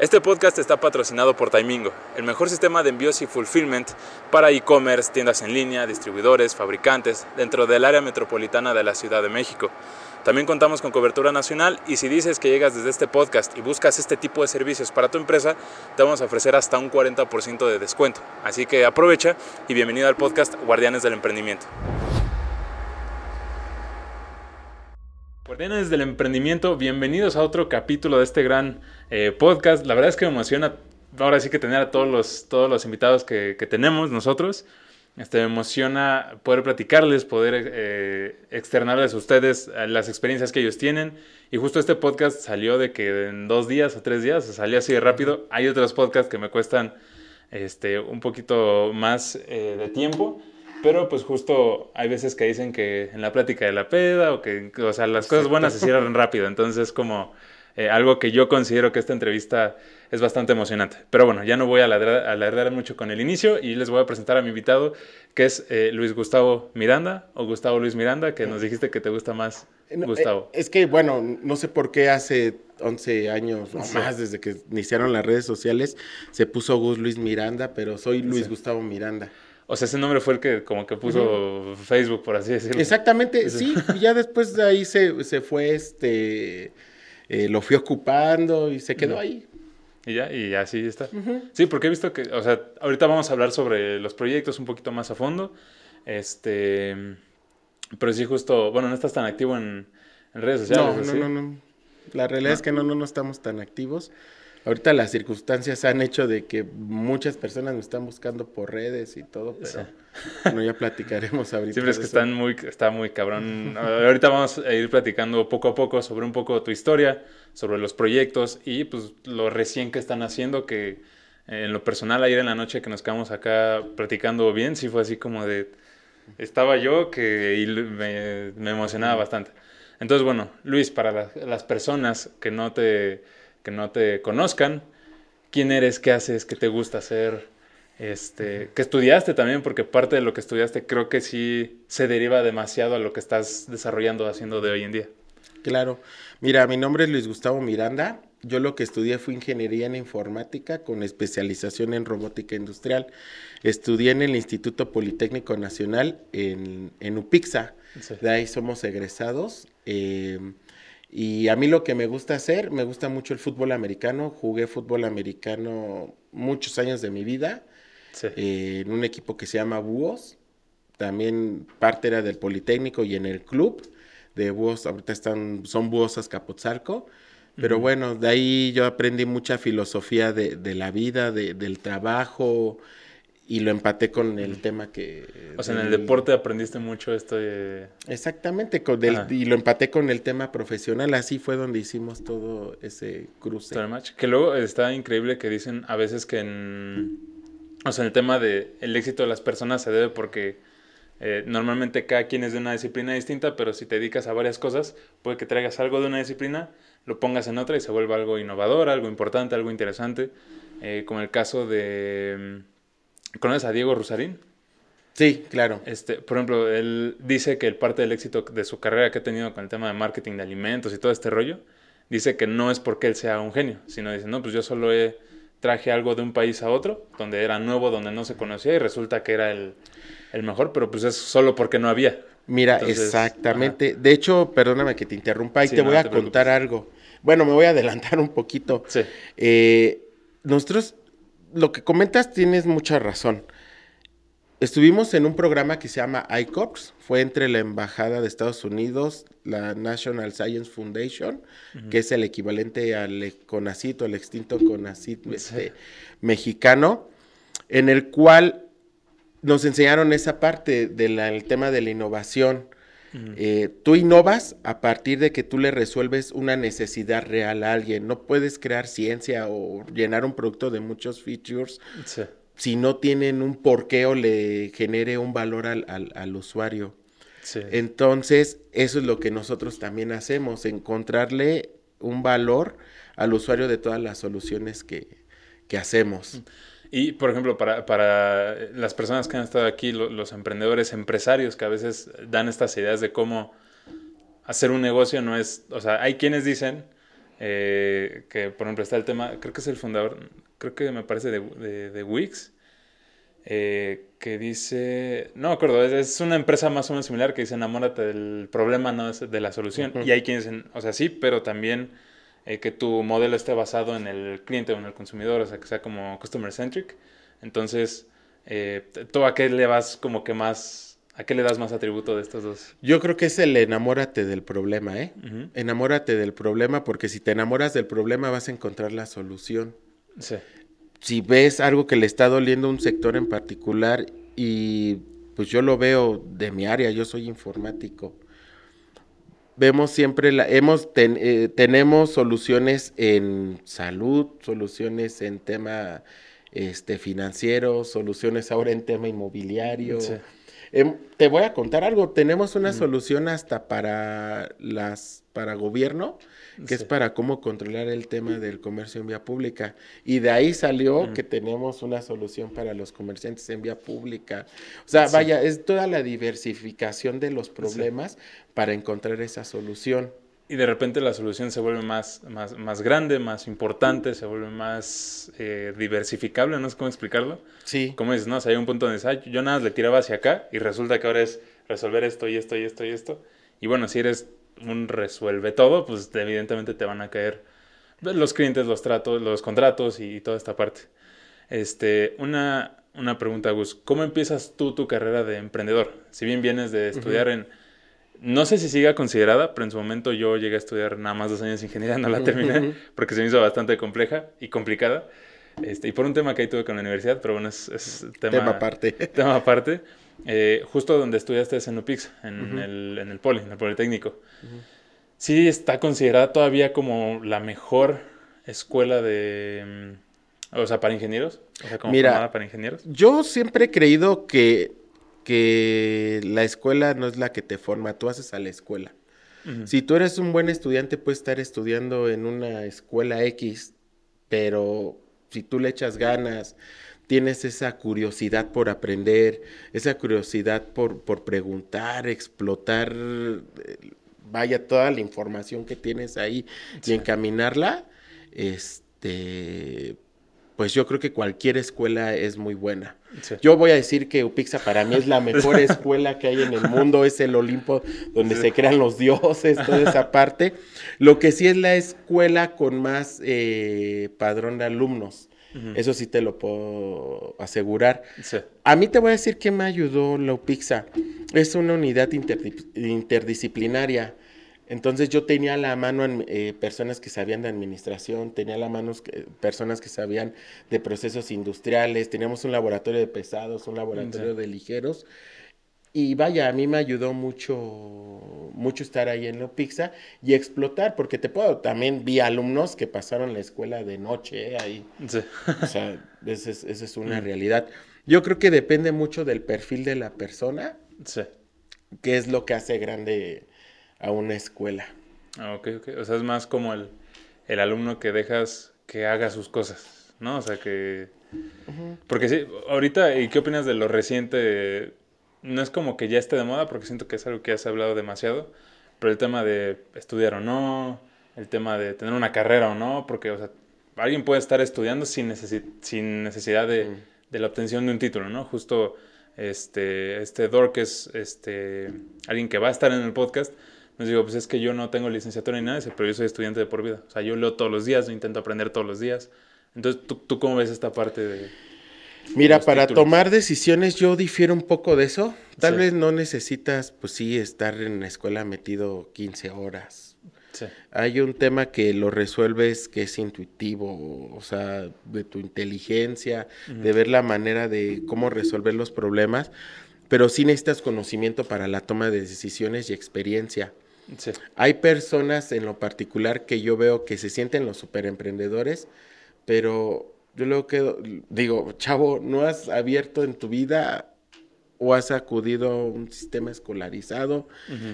Este podcast está patrocinado por Taimingo, el mejor sistema de envíos y fulfillment para e-commerce, tiendas en línea, distribuidores, fabricantes, dentro del área metropolitana de la Ciudad de México. También contamos con cobertura nacional y si dices que llegas desde este podcast y buscas este tipo de servicios para tu empresa, te vamos a ofrecer hasta un 40% de descuento. Así que aprovecha y bienvenido al podcast Guardianes del Emprendimiento. Guardianes del Emprendimiento, bienvenidos a otro capítulo de este gran eh, podcast. La verdad es que me emociona ahora sí que tener a todos los, todos los invitados que, tenemos nosotros. Este, me emociona poder platicarles, poder eh, externarles a ustedes eh, las experiencias que ellos tienen. Y justo este podcast salió de que en dos días o tres días, salió así de rápido. Hay otros podcasts que me cuestan este, un poquito más de tiempo. Pero pues justo hay veces que dicen que en la plática de la peda o que, o sea, las cosas buenas se cierran rápido. Entonces como eh, algo que yo considero que esta entrevista es bastante emocionante. Pero bueno, ya no voy a alargar, mucho con el inicio y les voy a presentar a mi invitado, que es eh, Luis Gustavo Miranda, o Gustavo Luis Miranda, que nos dijiste que te gusta más eh, Gustavo. es que, bueno, no sé por qué hace 11 años o más, desde que iniciaron las redes sociales, se puso Gus Luis Miranda, pero soy Luis Gustavo Miranda. O sea, ese nombre fue el que como que puso Facebook, por así decirlo. Exactamente, sí, y ya después de ahí se, se fue, este, eh, lo fui ocupando y se quedó ahí. Y ya, y así está. Sí, porque he visto que, o sea, ahorita vamos a hablar sobre los proyectos un poquito más a fondo. Este, pero sí, justo, bueno, no estás tan activo en, redes sociales. No, no, no, no. La realidad es que no, no, no estamos tan activos. Ahorita las circunstancias han hecho de que muchas personas me están buscando por redes y todo, pero bueno, ya platicaremos ahorita. Siempre es que están muy, está muy cabrón. ahorita vamos a ir platicando poco a poco sobre un poco tu historia, sobre los proyectos y pues lo recién que están haciendo, que eh, en lo personal ayer en la noche que nos quedamos acá platicando bien, sí fue así como de, estaba yo que me, emocionaba bastante. Entonces, bueno, Luis, para las personas que no te que no te conozcan, quién eres, qué haces, qué te gusta hacer, este, qué estudiaste también, porque parte de lo que estudiaste creo que sí se deriva demasiado a lo que estás desarrollando, haciendo de hoy en día. Claro. Mira, mi nombre es Luis Gustavo Miranda. Yo lo que estudié fue ingeniería en informática con especialización en robótica industrial. Estudié en el Instituto Politécnico Nacional en, en UPIXA. De ahí somos egresados. Eh, y a mí lo que me gusta hacer, me gusta mucho el fútbol americano. Jugué fútbol americano muchos años de mi vida eh, en un equipo que se llama Búhos. También parte era del Politécnico y en el club de Búhos. Ahorita están, son Búhos Azcapotzalco. Pero bueno, de ahí yo aprendí mucha filosofía de, de la vida, de, del trabajo, y lo empaté con el tema que... O sea, en el deporte aprendiste mucho esto de... Exactamente, con y lo empaté con el tema profesional, así fue donde hicimos todo ese cruce. Que luego está increíble que dicen a veces que en... O sea, en el tema de el éxito de las personas se debe porque eh, normalmente cada quien es de una disciplina distinta, pero si te dedicas a varias cosas, puede que traigas algo de una disciplina, lo pongas en otra y se vuelva algo innovador, algo importante, algo interesante, eh, como el caso de ¿Conoces a Diego Rusarín? Sí, claro. Este, por ejemplo, él dice que el parte del éxito de su carrera que ha tenido con el tema de marketing de alimentos y todo este rollo, dice que no es porque él sea un genio, sino dice, no, pues yo solo he, traje algo de un país a otro, donde era nuevo, donde no se conocía y resulta que era el, mejor, pero pues es solo porque no había. Mira, exactamente. De hecho, perdóname que te interrumpa y te voy a contar algo. Bueno, me voy a adelantar un poquito. Sí. Eh, nosotros lo que comentas tienes mucha razón. Estuvimos en un programa que se llama ICOPS, fue entre la Embajada de Estados Unidos, la National Science Foundation, que es el equivalente al CONACIT o el extinto CONACIT este, mexicano, en el cual nos enseñaron esa parte del tema de la innovación. Eh, tú innovas a partir de que tú le resuelves una necesidad real a alguien. No puedes crear ciencia o llenar un producto de muchos features si no tienen un porqué o le genere un valor al, usuario. Entonces, eso es lo que nosotros también hacemos, encontrarle un valor al usuario de todas las soluciones que, que hacemos. Y, por ejemplo, para, para las personas que han estado aquí, los emprendedores, empresarios que a veces dan estas ideas de cómo hacer un negocio no es, o sea, hay quienes dicen eh, que por ejemplo está el tema, creo que es el fundador, creo que me parece de, de, Wix, eh, que dice, no me acuerdo, es, una empresa más o menos similar que dice enamórate del problema, no de la solución. Y hay quienes dicen, o sea, sí, pero también eh, que tu modelo esté basado en el cliente o en el consumidor, o sea, que sea como customer centric. Entonces, eh, ¿tú a qué le vas como que más, a qué le das más atributo de estos dos? Yo creo que es el enamórate del problema, ¿eh? Enamórate del problema porque si te enamoras del problema vas a encontrar la solución. Sí. Si ves algo que le está doliendo a un sector en particular y pues yo lo veo de mi área, yo soy informático vemos siempre, la, hemos eh, tenemos soluciones en salud, soluciones en tema este, financiero, soluciones ahora en tema inmobiliario. Em, te voy a contar algo, tenemos una solución hasta para las para gobierno que es para cómo controlar el tema del comercio en vía pública. Y de ahí salió que tenemos una solución para los comerciantes en vía pública. O sea, vaya, es toda la diversificación de los problemas para encontrar esa solución. Y de repente la solución se vuelve más, más, más grande, más importante, se vuelve más eh, diversificable, no sé cómo explicarlo. Sí. Como dices, ¿no? O sea, hay un punto donde dices, yo nada más le tiraba hacia acá y resulta que ahora es resolver esto y esto y esto y esto. Y bueno, si eres un resuelve todo, pues evidentemente te van a caer los clientes, los tratos, los contratos y, toda esta parte. Este, una, una pregunta, Gus. ¿Cómo empiezas tú tu carrera de emprendedor? Si bien vienes de estudiar en... No sé si siga considerada, pero en su momento yo llegué a estudiar nada más dos años de ingeniería, no la terminé, porque se me hizo bastante compleja y complicada. Este, y por un tema que ahí tuve con la universidad, pero bueno, es, tema, tema aparte. Tema aparte. Eh, justo donde estudiaste es en UPIX, en, el, en el Poli, en el Politécnico. Sí está considerada todavía como la mejor escuela de... Mm, o sea, para ingenieros. O sea, como Mira, para ingenieros. Yo siempre he creído que, que la escuela no es la que te forma, tú haces a la escuela. Si tú eres un buen estudiante, puedes estar estudiando en una escuela X, pero si tú le echas ganas, tienes esa curiosidad por aprender, esa curiosidad por, por preguntar, explotar, eh, vaya, toda la información que tienes ahí y encaminarla, este, pues yo creo que cualquier escuela es muy buena. Yo voy a decir que Upixa para mí es la mejor escuela que hay en el mundo, es el Olimpo donde se crean los dioses, toda esa parte. Lo que sí es la escuela con más eh, padrón de alumnos. Eso sí te lo puedo asegurar. A mí te voy a decir que me ayudó la UPIXA. Es una unidad interdisciplinaria. Entonces yo tenía a la mano eh, personas que sabían de administración, tenía a la mano personas que sabían de procesos industriales, teníamos un laboratorio de pesados, un laboratorio de ligeros. Y vaya, a mí me ayudó mucho, mucho estar ahí en Pizza y explotar, porque te puedo, también vi alumnos que pasaron la escuela de noche ¿eh? ahí. O sea, esa es, una mm. realidad. Yo creo que depende mucho del perfil de la persona. Sí. ¿Qué es lo que hace grande a una escuela? Ah, ok, ok. O sea, es más como el, el alumno que dejas que haga sus cosas, ¿no? O sea, que... Porque sí, ahorita, ¿y qué opinas de lo reciente no es como que ya esté de moda, porque siento que es algo que ya se ha hablado demasiado, pero el tema de estudiar o no, el tema de tener una carrera o no, porque, o sea, alguien puede estar estudiando sin, sin necesidad de, de, la obtención de un título, ¿no? Justo este, este Dork es este, alguien que va a estar en el podcast, nos digo, pues es que yo no tengo licenciatura ni nada, pero yo soy estudiante de por vida. O sea, yo leo todos los días, intento aprender todos los días. Entonces, ¿tú, tú cómo ves esta parte de, Mira, para tomar decisiones yo difiero un poco de eso. Tal vez no necesitas, pues sí, estar en la escuela metido 15 horas. Sí. Hay un tema que lo resuelves que es intuitivo, o sea, de tu inteligencia, de ver la manera de cómo resolver los problemas, pero sí necesitas conocimiento para la toma de decisiones y experiencia. Sí. Hay personas en lo particular que yo veo que se sienten los superemprendedores, pero yo luego quedo, digo, chavo, ¿no has abierto en tu vida o has acudido a un sistema escolarizado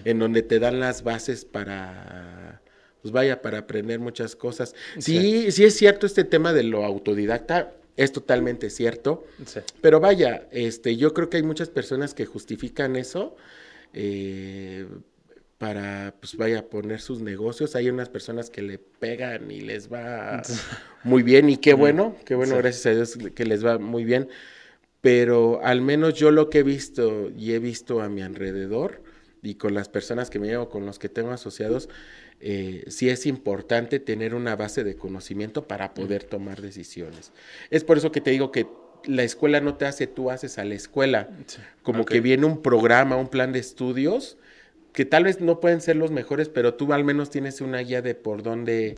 en donde te dan las bases para, pues vaya, para aprender muchas cosas? Sí, sí, es cierto este tema de lo autodidacta, es totalmente cierto, pero vaya, este, yo creo que hay muchas personas que justifican eso. Eh, para, pues vaya a poner sus negocios. Hay unas personas que le pegan y les va muy bien y qué bueno, qué bueno, gracias a Dios que les va muy bien. Pero al menos yo lo que he visto y he visto a mi alrededor y con las personas que me llevo, con los que tengo asociados, eh, sí es importante tener una base de conocimiento para poder tomar decisiones. Es por eso que te digo que la escuela no te hace, tú haces a la escuela. Como que viene un programa, un plan de estudios que tal vez no pueden ser los mejores, pero tú al menos tienes una guía de por dónde,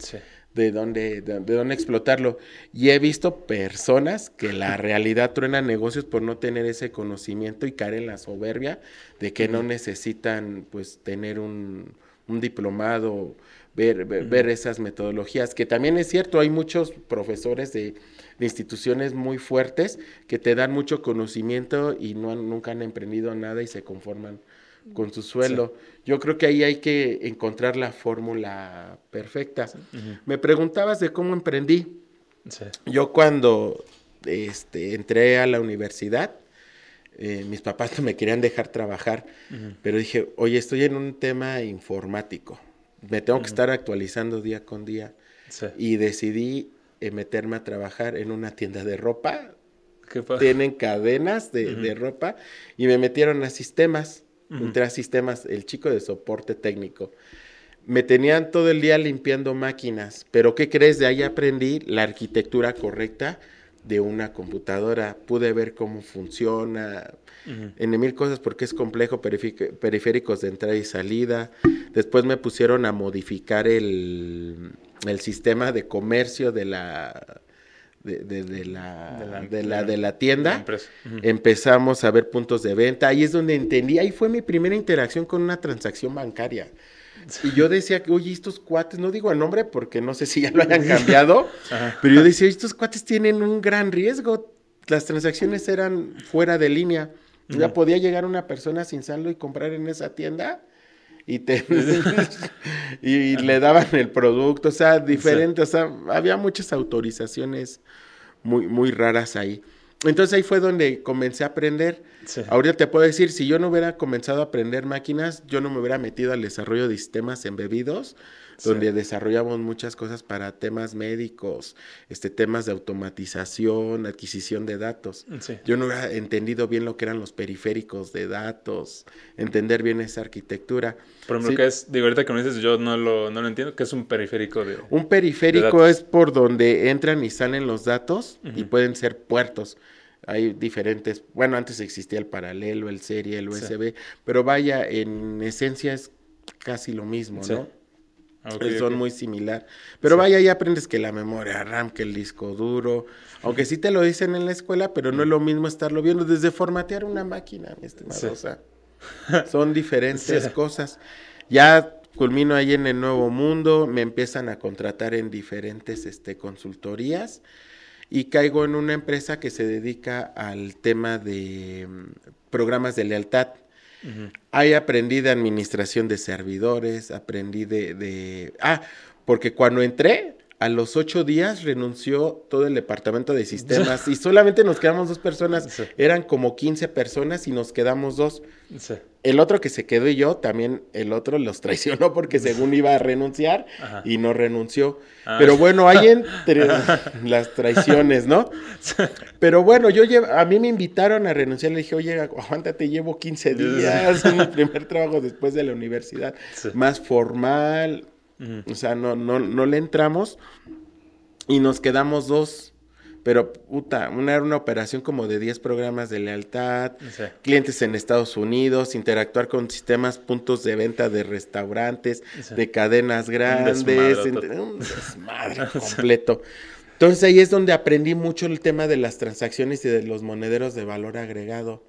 de dónde, de, dónde explotarlo. Y he visto personas que la realidad truenan negocios por no tener ese conocimiento y caer en la soberbia de que no necesitan pues tener un, un diplomado, ver, ver, esas metodologías, que también es cierto, hay muchos profesores de, de, instituciones muy fuertes que te dan mucho conocimiento y no nunca han emprendido nada y se conforman con su suelo. Yo creo que ahí hay que encontrar la fórmula perfecta. Me preguntabas de cómo emprendí. Yo cuando este, entré a la universidad, eh, mis papás no me querían dejar trabajar, pero dije, oye, estoy en un tema informático, me tengo que estar actualizando día con día. Y decidí eh, meterme a trabajar en una tienda de ropa. Tienen cadenas de, de ropa y me metieron a sistemas entré a sistemas, el chico de soporte técnico. Me tenían todo el día limpiando máquinas, pero ¿qué crees? De ahí aprendí la arquitectura correcta de una computadora. Pude ver cómo funciona, en mil cosas porque es complejo, periféricos de entrada y salida. Después me pusieron a modificar el, el sistema de comercio de la de, la, de, la, de, la, tienda, empezamos a ver puntos de venta, ahí es donde entendí, ahí fue mi primera interacción con una transacción bancaria. Y yo decía que, oye, estos cuates, no digo el nombre porque no sé si ya lo hayan cambiado, pero yo decía, estos cuates tienen un gran riesgo. Las transacciones eran fuera de línea. Ya podía llegar una persona sin saldo y comprar en esa tienda y te y, le daban el producto, o sea, diferente, o sea, había muchas autorizaciones muy, muy raras ahí. Entonces ahí fue donde comencé a aprender. Ahorita te puedo decir, si yo no hubiera comenzado a aprender máquinas, yo no me hubiera metido al desarrollo de sistemas embebidos donde desarrollamos muchas cosas para temas médicos, este, temas de automatización, adquisición de datos. Yo no había entendido bien lo que eran los periféricos de datos, entender bien esa arquitectura. Por ejemplo, ¿qué es? Digo, ahorita que me dices, yo no lo, no lo entiendo. ¿Qué es un periférico de Un periférico es por donde entran y salen los datos y pueden ser puertos hay diferentes, bueno, antes existía el paralelo, el serie, el USB, pero vaya, en esencia es casi lo mismo, ¿no? Son muy similar. Pero vaya, ya aprendes que la memoria RAM, que el disco duro, aunque sí te lo dicen en la escuela, pero no es lo mismo estarlo viendo desde formatear una máquina, mi estimado. O sea, son diferentes cosas. Ya culmino ahí en el nuevo mundo, me empiezan a contratar en diferentes este, consultorías y caigo en una empresa que se dedica al tema de mm, programas de lealtad. Ahí aprendí de administración de servidores, aprendí de, de... Ah, porque cuando entré, a los ocho días renunció todo el departamento de sistemas y solamente nos quedamos dos personas. Eran como 15 personas y nos quedamos dos. El otro que se quedó y yo, también el otro los traicionó porque según iba a renunciar y no renunció. Ah. Pero bueno, hay entre las traiciones, ¿no? Pero bueno, yo a mí me invitaron a renunciar. Le dije, oye, aguántate, llevo 15 días, en mi primer trabajo después de la universidad, más formal o sea, no, no, no le entramos y nos quedamos dos. Pero, puta, una era una operación como de 10 programas de lealtad, clientes en Estados Unidos, interactuar con sistemas, puntos de venta de restaurantes, de cadenas grandes, un desmadre completo. Entonces ahí es donde aprendí mucho el tema de las transacciones y de los monederos de valor agregado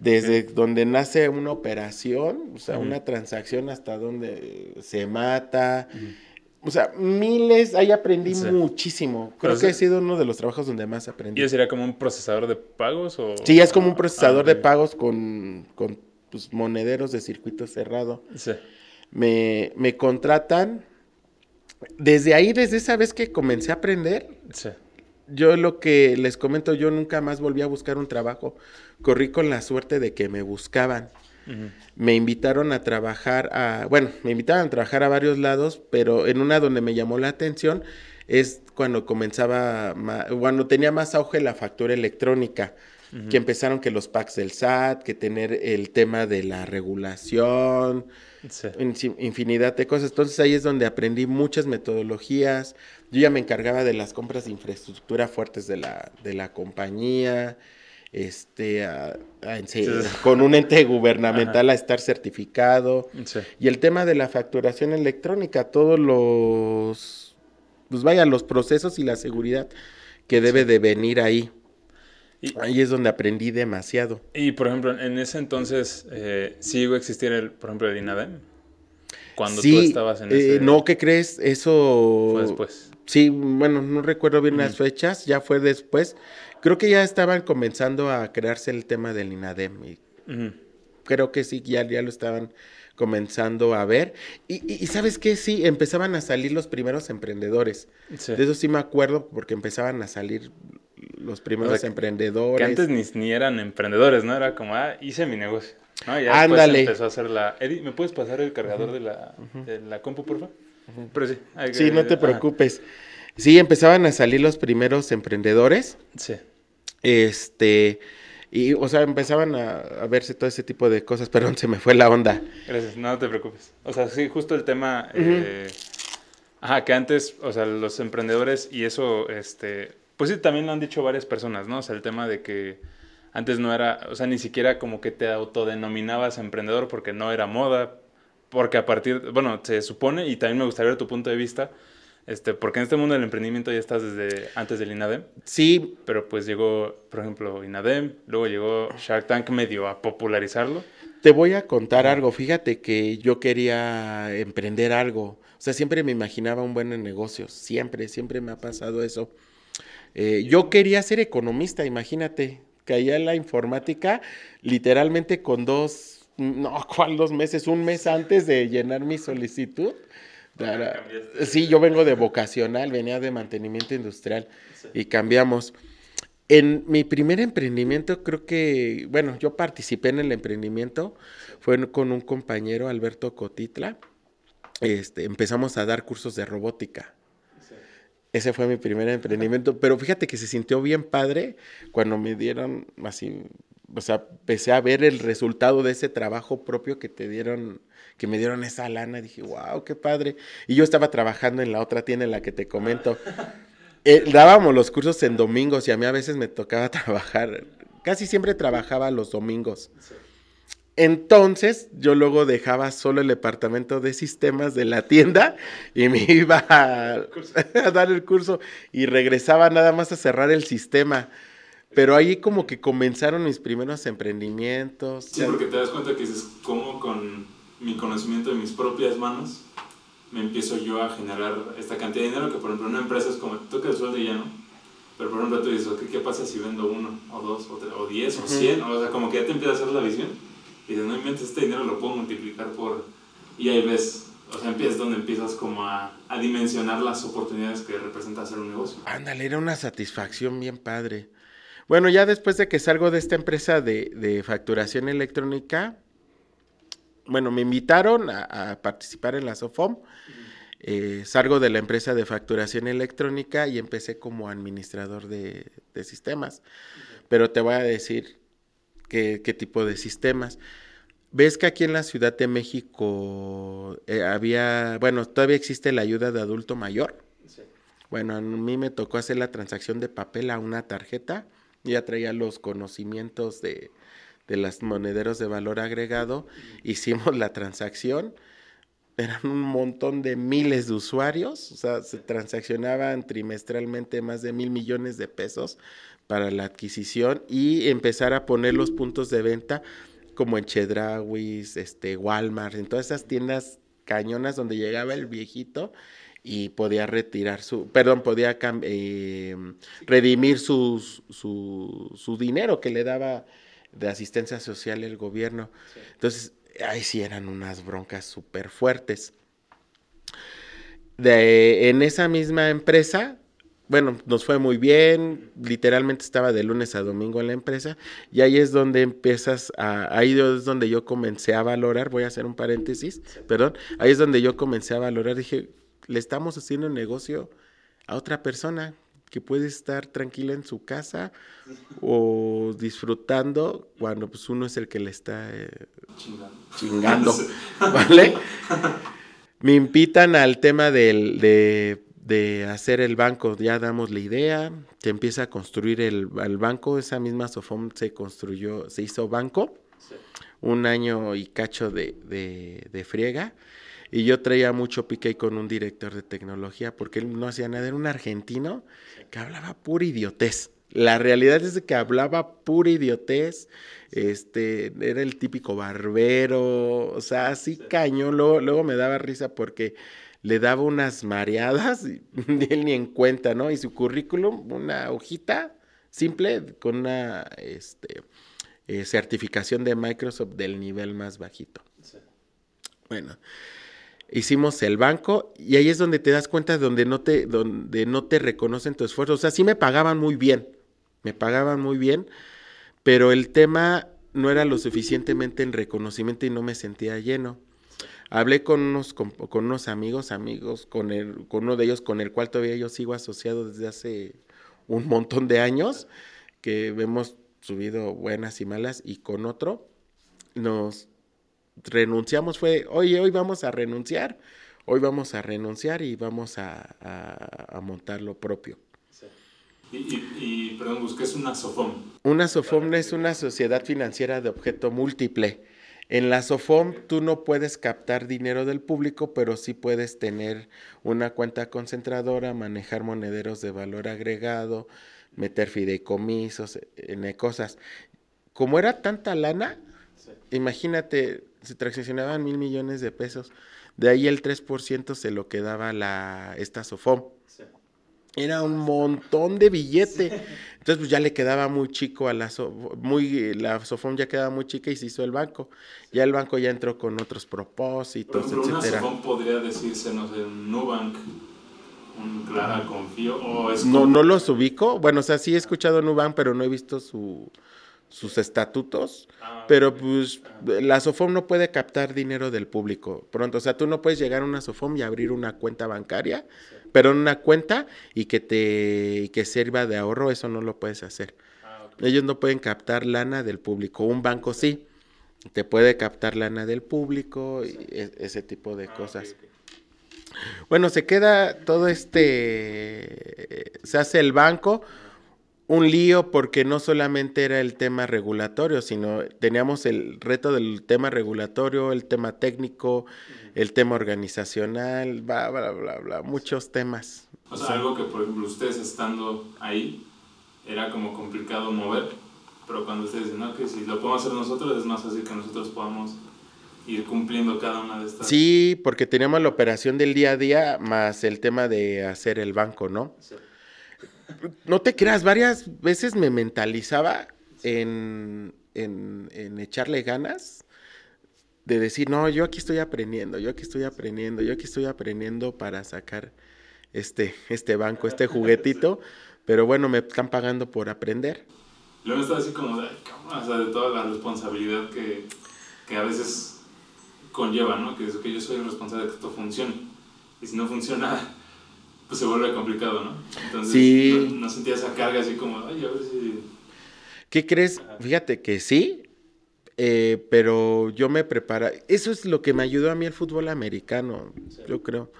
desde donde nace una operación, o sea, una transacción hasta donde se mata. O sea, miles, ahí aprendí muchísimo. Creo que ha sido uno de los trabajos donde más aprendí. ¿Y sería como un procesador de pagos? O... Sí, es como un procesador de pagos con, con pues, monederos de circuito cerrado. Sí. Me, me contratan. Desde ahí, desde esa vez que comencé a aprender, sí yo lo que les comento, yo nunca más volví a buscar un trabajo. Corrí con la suerte de que me buscaban. me invitaron a trabajar a, bueno, me invitaron a trabajar a varios lados, pero en una donde me llamó la atención es cuando comenzaba, cuando tenía más auge la factura electrónica, que empezaron que los packs del SAT, que tener el tema de la regulación, infinidad de cosas. Entonces ahí es donde aprendí muchas metodologías. Yo ya me encargaba de las compras de infraestructura fuertes de la, de la compañía este, con un ente gubernamental a estar certificado. Y el tema de la facturación electrónica, todos los, pues vaya, los procesos y la seguridad que debe de venir ahí. Ahí es donde aprendí demasiado. Y por ejemplo, en ese entonces, eh, ¿sí iba a existir, el, por ejemplo, el INADEM? Cuando tú estabas en ese... Eh, no, ¿qué crees? Eso... Fue después. Sí, bueno, no recuerdo bien las fechas, ya fue después. Creo que ya estaban comenzando a crearse el tema del INADEM. Y Creo que sí, ya, ya lo estaban comenzando a ver. Y, ¿sabes qué? Sí, empezaban a salir los primeros emprendedores. De eso sí me acuerdo porque empezaban a salir los primeros emprendedores. Que antes ni, eran emprendedores, ¿no? Era como, ah, hice mi negocio. ¿no? Ya Ándale. empezó a hacer la... Eddie, ¿me puedes pasar el cargador de, la, de la compu, por favor? Pero sí. sí, no te preocupes. Sí, empezaban a salir los primeros emprendedores. Sí. Este, y, o sea, empezaban a, verse todo ese tipo de cosas. Perdón, se me fue la onda. Gracias, no te preocupes. O sea, sí, justo el tema. Eh, ajá, que antes, o sea, los emprendedores y eso, este. Pues sí, también lo han dicho varias personas, ¿no? O sea, el tema de que antes no era, o sea, ni siquiera como que te autodenominabas emprendedor porque no era moda, porque a partir, bueno, se supone, y también me gustaría ver tu punto de vista, este, porque en este mundo del emprendimiento ya estás desde antes del INADEM. Sí. Pero pues llegó, por ejemplo, INADEM, luego llegó Shark Tank medio a popularizarlo. Te voy a contar algo. Fíjate que yo quería emprender algo. O sea, siempre me imaginaba un buen negocio. Siempre, siempre me ha pasado eso. Eh, yo quería ser economista, imagínate. Caía en la informática literalmente con dos, no, ¿cuál dos meses? Un mes antes de llenar mi solicitud Sí, yo vengo de vocacional, venía de mantenimiento industrial y cambiamos. En mi primer emprendimiento, creo que, bueno, yo participé en el emprendimiento, fue con un compañero, Alberto Cotitla. Este, empezamos a dar cursos de robótica. Ese fue mi primer emprendimiento, pero fíjate que se sintió bien padre cuando me dieron así, o sea, empecé a ver el resultado de ese trabajo propio que te dieron que me dieron esa lana. Dije, wow, qué padre. Y yo estaba trabajando en la otra tienda en la que te comento. Eh, dábamos los cursos en domingos y a mí a veces me tocaba trabajar. Casi siempre trabajaba los domingos. Entonces, yo luego dejaba solo el departamento de sistemas de la tienda y me iba a, a, dar el curso y regresaba nada más a cerrar el sistema. Pero ahí como que comenzaron mis primeros emprendimientos. Sí, porque te das cuenta que dices, ¿cómo con mi conocimiento de mis propias manos, me empiezo yo a generar esta cantidad de dinero que, por ejemplo, una empresa es como, toca el sueldo y ya no. Pero, por ejemplo, tú dices, ¿qué pasa si vendo uno, o dos, o, tres, o diez, o cien? O sea, como que ya te empieza a hacer la visión. Y dices, no inventes, este dinero lo puedo multiplicar por... Y ahí ves, o sea, empiezas donde empiezas como a, a dimensionar las oportunidades que representa hacer un negocio. Ándale, era una satisfacción bien padre. Bueno, ya después de que salgo de esta empresa de, de facturación electrónica, bueno, me invitaron a, participar en la SOFOM. Eh, salgo de la empresa de facturación electrónica y empecé como administrador de, sistemas. Pero te voy a decir qué, tipo de sistemas. Ves que aquí en la Ciudad de México eh, había, bueno, todavía existe la ayuda de adulto mayor. Bueno, a mí me tocó hacer la transacción de papel a una tarjeta. Ya traía los conocimientos de, de las monederos de valor agregado, hicimos la transacción, eran un montón de miles de usuarios, o sea, se transaccionaban trimestralmente más de mil millones de pesos para la adquisición y empezar a poner los puntos de venta como en Chedrawis, este, Walmart, en todas esas tiendas cañonas donde llegaba el viejito y podía retirar su, perdón, podía eh, redimir su, su dinero que le daba de asistencia social el gobierno. Entonces, ahí sí eran unas broncas súper fuertes. En esa misma empresa bueno, nos fue muy bien, literalmente estaba de lunes a domingo en la empresa y ahí es donde empiezas a, ahí es donde yo comencé a valorar, voy a hacer un paréntesis, perdón, ahí es donde yo comencé a valorar, dije, le estamos haciendo el negocio a otra persona que puede estar tranquila en su casa o disfrutando cuando pues uno es el que le está eh, chingando, ¿vale? Me invitan al tema del, de de hacer el banco, ya damos la idea, se empieza a construir el, banco, esa misma Sofom se construyó, se hizo banco, un año y cacho de, de, friega, y yo traía mucho pique con un director de tecnología, porque él no hacía nada, era un argentino que hablaba pura idiotez. La realidad es que hablaba pura idiotez, este, era el típico barbero, o sea, así caño, luego, luego me daba risa porque le daba unas mareadas, y él ni en cuenta, ¿no? Y su currículum, una hojita simple con una este, eh, certificación de Microsoft del nivel más bajito. Bueno, hicimos el banco y ahí es donde te das cuenta de donde no te, donde no te reconocen tu esfuerzo. O sea, sí me pagaban muy bien, me pagaban muy bien, pero el tema no era lo suficientemente en reconocimiento y no me sentía lleno. Hablé con unos, con, unos amigos, amigos, con, el, con uno de ellos con el cual todavía yo sigo asociado desde hace un montón de años, que hemos subido buenas y malas, y con otro nos renunciamos, fue, oye, hoy vamos a renunciar, hoy vamos a renunciar y vamos a, montar lo propio. Y, y, perdón, ¿qué es una SOFOM? Una SOFOM es una sociedad financiera de objeto múltiple. En la SOFOM tú no puedes captar dinero del público, pero sí puedes tener una cuenta concentradora, manejar monederos de valor agregado, meter fideicomisos, en cosas. Como era tanta lana, imagínate, se transaccionaban mil millones de pesos. De ahí el 3% se lo quedaba la, esta SOFOM. Era un montón de billete. Entonces, pues ya le quedaba muy chico a la muy la Sofón ya quedaba muy chica y se hizo el banco. Ya el banco ya entró con otros propósitos, Pero etcétera. Una Sofón podría decirse, no sé, Nubank, un Clara Confío o es No no los ubico. Bueno, o sea, sí he escuchado Nubank, pero no he visto su sus estatutos, ah, pero pues la SOFOM no puede captar dinero del público pronto, o sea, tú no puedes llegar a una SOFOM y abrir una cuenta bancaria, pero en una cuenta y que te que sirva de ahorro, eso no lo puedes hacer. Ah, Ellos no pueden captar lana del público, un banco sí, te puede captar lana del público y e, ese tipo de ah, cosas. Bueno, se queda todo este, se hace el banco, un lío porque no solamente era el tema regulatorio, sino teníamos el reto del tema regulatorio, el tema técnico, el tema organizacional, bla, bla, bla, bla, muchos temas. O sea, algo que, por ejemplo, ustedes estando ahí, era como complicado mover, pero cuando ustedes dicen, no, que si lo podemos hacer nosotros, es más fácil que nosotros podamos ir cumpliendo cada una de estas. Sí, porque teníamos la operación del día a día más el tema de hacer el banco, ¿no? Sí no te creas, varias veces me mentalizaba en, en, echarle ganas de decir, no, yo aquí estoy aprendiendo, yo aquí estoy aprendiendo, yo aquí estoy aprendiendo para sacar este, este banco, este juguetito, pero bueno, me están pagando por aprender. Luego está así como de, o sea, de toda la responsabilidad que, que a veces conlleva, ¿no? Que es que yo soy responsable de que esto funcione. Y si no funciona, pues se vuelve complicado, ¿no? Entonces, sí. no, sentía esa carga así como, ay, a ver si... ¿Qué crees? Fíjate que sí, eh, pero yo me prepara. Eso es lo que me ayudó a mí el fútbol americano, yo creo.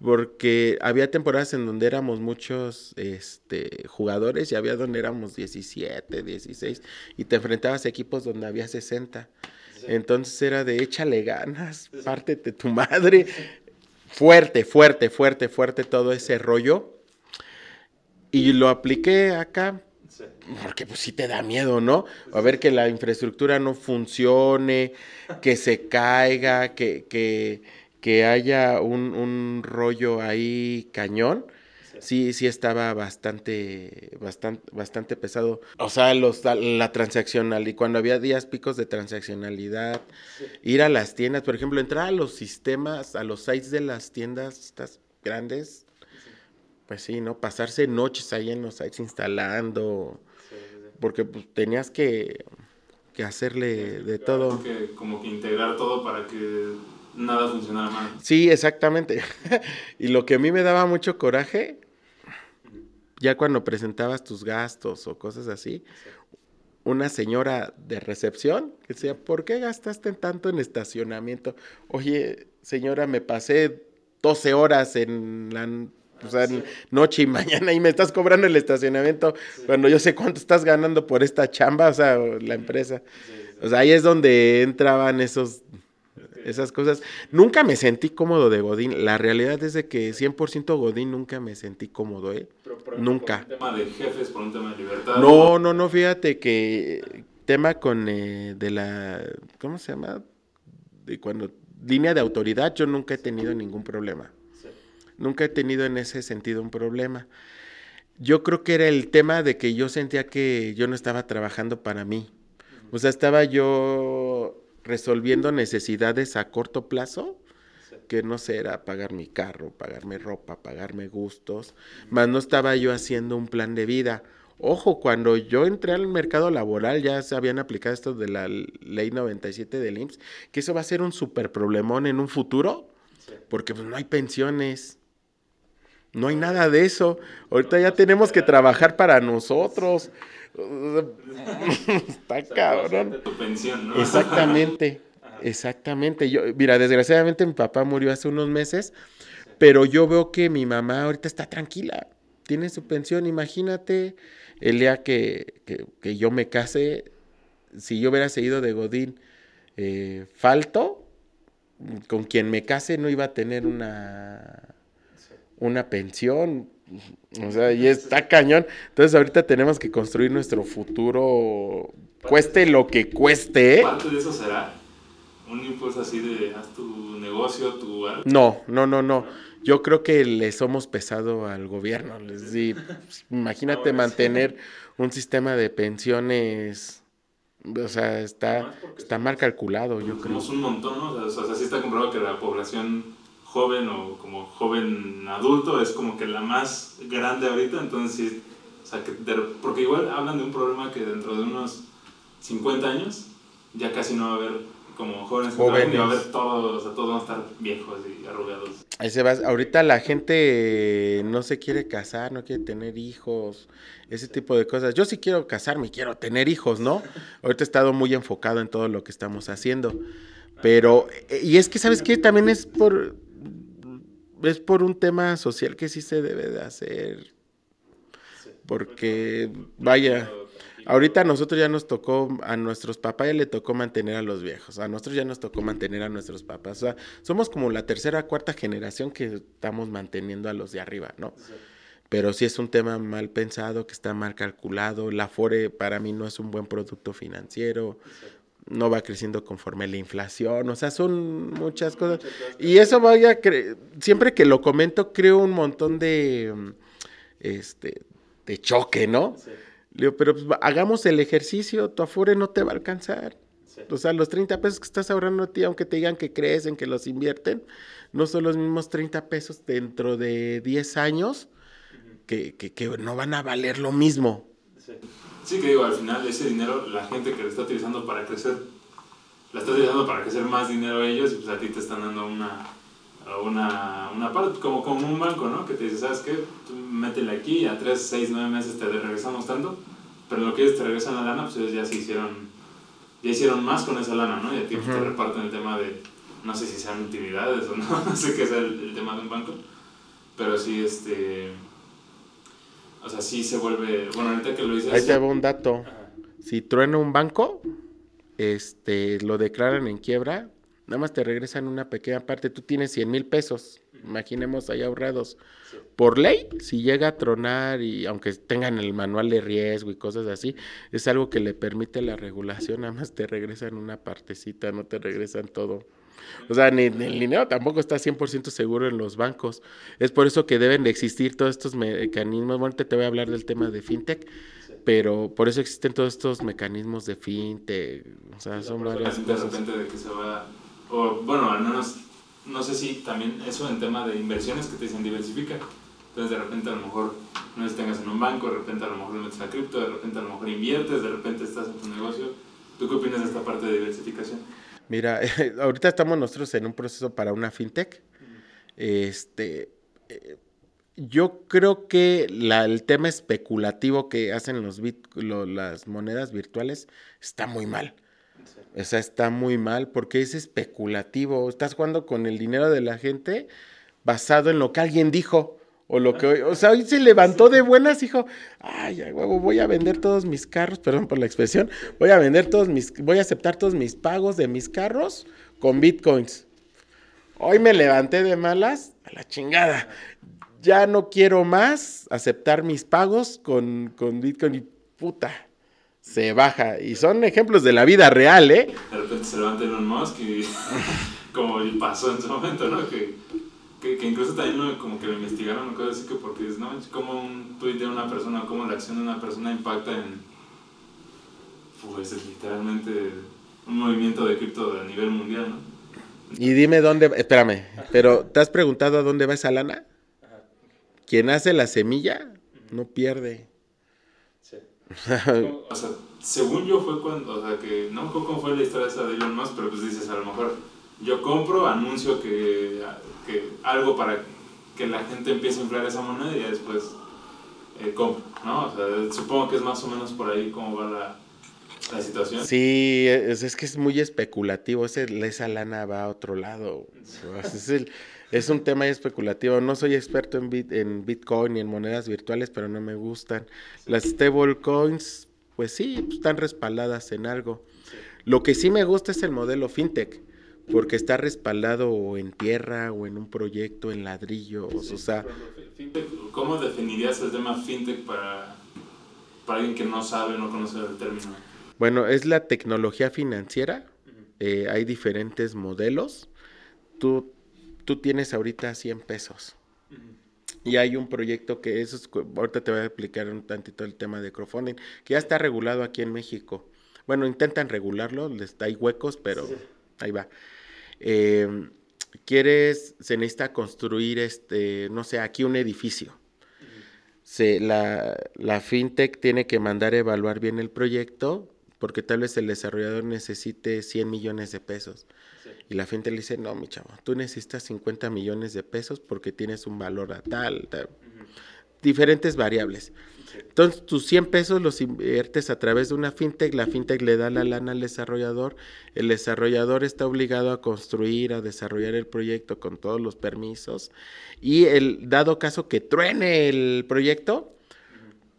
Porque había temporadas en donde éramos muchos este, jugadores y había donde éramos 17, 16 y te enfrentabas a equipos donde había 60. Entonces era de échale ganas, pártete tu madre, fuerte, fuerte, fuerte, fuerte todo ese rollo. Y lo apliqué acá, porque pues sí te da miedo, ¿no? A ver que la infraestructura no funcione, que se caiga, que, que, que haya un, un rollo ahí cañón sí, sí estaba bastante, bastante, bastante pesado. O sea, los, la transaccional, y cuando había días picos de transaccionalidad, ir a las tiendas, por ejemplo, entrar a los sistemas, a los sites de las tiendas estas grandes, Pues sí, ¿no? Pasarse noches ahí en los sites instalando, porque pues, tenías que, que hacerle de todo. Que, como que integrar todo para que nada funcionara mal. Sí, exactamente. y lo que a mí me daba mucho coraje, ya cuando presentabas tus gastos o cosas así, una señora de recepción que decía, ¿por qué gastaste tanto en estacionamiento? Oye, señora, me pasé 12 horas en la noche y mañana y me estás cobrando el estacionamiento cuando yo sé cuánto estás ganando por esta chamba, o sea, la empresa. o sea, ahí es donde entraban esos esas cosas. Nunca me sentí cómodo de Godín. La realidad es de que 100% Godín nunca me sentí cómodo, ¿eh? nunca. ¿Por un tema de jefes, por un tema de libertad? No, no, no, fíjate que tema con eh, de la, ¿cómo se llama? De cuando, línea de autoridad, yo nunca he tenido ningún problema. Nunca he tenido en ese sentido un problema. Yo creo que era el tema de que yo sentía que yo no estaba trabajando para mí. O sea, estaba yo resolviendo necesidades a corto plazo, que no sé, era pagar mi carro, pagarme ropa, pagarme gustos, más no estaba yo haciendo un plan de vida. Ojo, cuando yo entré al mercado laboral ya se habían aplicado esto de la ley 97 del IMSS, que eso va a ser un super problemón en un futuro, porque pues no hay pensiones. No hay nada de eso. Ahorita ya tenemos que trabajar para nosotros. Está cabrón. Exactamente, exactamente. Yo, mira, desgraciadamente mi papá murió hace unos meses, pero yo veo que mi mamá ahorita está tranquila. Tiene su pensión, imagínate el día que, yo me case, si yo hubiera seguido de Godín eh, falto, con quien me case no iba a tener una, una pensión, o sea, y está cañón. Entonces ahorita tenemos que construir nuestro futuro, cueste lo que cueste. ¿Parte de eso será? ¿Un impulso así de haz tu negocio, tu... No, no, no, no. Yo creo que le somos pesado al gobierno. Les di, imagínate mantener un sistema de pensiones... O sea, está, está mal calculado, yo creo. Somos un montón, ¿no? O sea, sí está comprobado que la población joven o como joven adulto es como que la más grande ahorita, entonces o sea, que porque igual hablan de un problema que dentro de unos 50 años ya casi no va a haber como jóvenes, jóvenes. va a haber todos, o sea, todos van a estar viejos y arrugados. Ahí se va, ahorita la gente no se quiere casar, no quiere tener hijos, ese tipo de cosas. Yo sí quiero casarme, quiero tener hijos, ¿no? Ahorita he estado muy enfocado en todo lo que estamos haciendo. Pero, y es que, ¿sabes qué? También es por, es por un tema social que sí se debe de hacer. Porque, vaya, ahorita a nosotros ya nos tocó, a nuestros papás ya le tocó mantener a los viejos, a nosotros ya nos tocó mantener a nuestros papás. O sea, somos como la tercera, cuarta generación que estamos manteniendo a los de arriba, ¿no? Pero sí es un tema mal pensado, que está mal calculado. La FORE para mí no es un buen producto financiero no va creciendo conforme la inflación, o sea, son muchas cosas. Y eso vaya, siempre que lo comento, creo un montón de, este, de choque, ¿no? digo, pero pues, hagamos el ejercicio, tu afore no te va a alcanzar. O sea, los 30 pesos que estás ahorrando a ti, aunque te digan que crecen, que los invierten, no son los mismos 30 pesos dentro de 10 años que, que, que no van a valer lo mismo. Sí, que digo, al final ese dinero, la gente que lo está utilizando para crecer, la está utilizando para crecer más dinero a ellos y pues a ti te están dando una, una, una parte, como, como un banco, ¿no? Que te dice, ¿sabes qué? Tú métele aquí a 3, 6, 9 meses te regresamos tanto, pero lo que ellos te regresan la lana, pues ellos ya se hicieron, ya hicieron más con esa lana, ¿no? Y a ti pues, te reparten el tema de, no sé si sean utilidades o no, no sé qué es el, el tema de un banco, pero sí, este o sea, sí se vuelve. Bueno, ahorita que lo dices. Ahí te va un dato. Si truena un banco, este, lo declaran en quiebra, nada más te regresan una pequeña parte. Tú tienes 100 mil pesos, imaginemos ahí ahorrados. Por ley, si llega a tronar y aunque tengan el manual de riesgo y cosas así, es algo que le permite la regulación, nada más te regresan una partecita, no te regresan todo. O sea, ni, el dinero tampoco está 100% seguro en los bancos. Es por eso que deben de existir todos estos mecanismos. Bueno, te voy a hablar del tema de fintech, pero por eso existen todos estos mecanismos de fintech. O sea, son varias de repente de que se va, o bueno, al menos, no sé si también eso en tema de inversiones que te dicen diversifica. Entonces de repente a lo mejor no tengas en un banco, de repente a lo mejor le metes a cripto, de repente a lo mejor inviertes, de repente estás en tu negocio. ¿Tú qué opinas de esta parte de diversificación? Mira, ahorita estamos nosotros en un proceso para una fintech. Este, eh, yo creo que el tema especulativo que hacen las monedas virtuales está muy mal. O sea, está muy mal porque es especulativo. Estás jugando con el dinero de la gente basado en lo que alguien dijo. O lo que hoy, o sea, hoy se levantó de buenas, dijo, ay, huevo, voy a vender todos mis carros, perdón por la expresión, voy a vender todos mis, voy a aceptar todos mis pagos de mis carros con bitcoins. Hoy me levanté de malas, a la chingada ya no quiero más aceptar mis pagos con, con Bitcoin y puta, se baja. Y son ejemplos de la vida real, ¿eh? De repente se levanta Elon Musk y como pasó en su momento, ¿no? Que, incluso también como que lo investigaron, cosas así que porque es, ¿no? Como un tweet de una persona, como la acción de una persona impacta en, pues es literalmente un movimiento de cripto a nivel mundial, ¿no? Y dime dónde, espérame, pero ¿te has preguntado a dónde va esa lana? quien hace la semilla no pierde. Sí. o sea, según yo fue cuando, o sea, que no me acuerdo cómo fue la historia esa de Elon Musk, pero pues dices, a lo mejor yo compro, anuncio que, que algo para que la gente empiece a inflar esa moneda y después eh, compro, ¿no? O sea, supongo que es más o menos por ahí cómo va la, la situación. Sí, es, es, que es muy especulativo, ese, esa lana va a otro lado. Es el es un tema especulativo. No soy experto en, en Bitcoin ni en monedas virtuales, pero no me gustan. Las stablecoins, pues sí, están respaldadas en algo. Lo que sí me gusta es el modelo fintech, porque está respaldado en tierra o en un proyecto en ladrillo. o sea, ¿Cómo definirías el tema fintech para, para alguien que no sabe, no conoce el término? Bueno, es la tecnología financiera. Eh, hay diferentes modelos. Tú tú tienes ahorita 100 pesos. Y hay un proyecto que eso ahorita te voy a explicar un tantito el tema de crowdfunding, que ya está regulado aquí en México. Bueno, intentan regularlo, les, hay huecos, pero ahí va. Em, quieres, se necesita construir, este, no sé, aquí un edificio. se, la, la fintech tiene que mandar a evaluar bien el proyecto, porque tal vez el desarrollador necesite 100 millones de pesos. Y la gente le dice, no, mi chavo, tú necesitas 50 millones de pesos porque tienes un valor a tal, diferentes variables. Entonces, tus 100 pesos los inviertes a través de una fintech, la fintech le da la lana al desarrollador, el desarrollador está obligado a construir, a desarrollar el proyecto con todos los permisos, y el dado caso que truene el proyecto,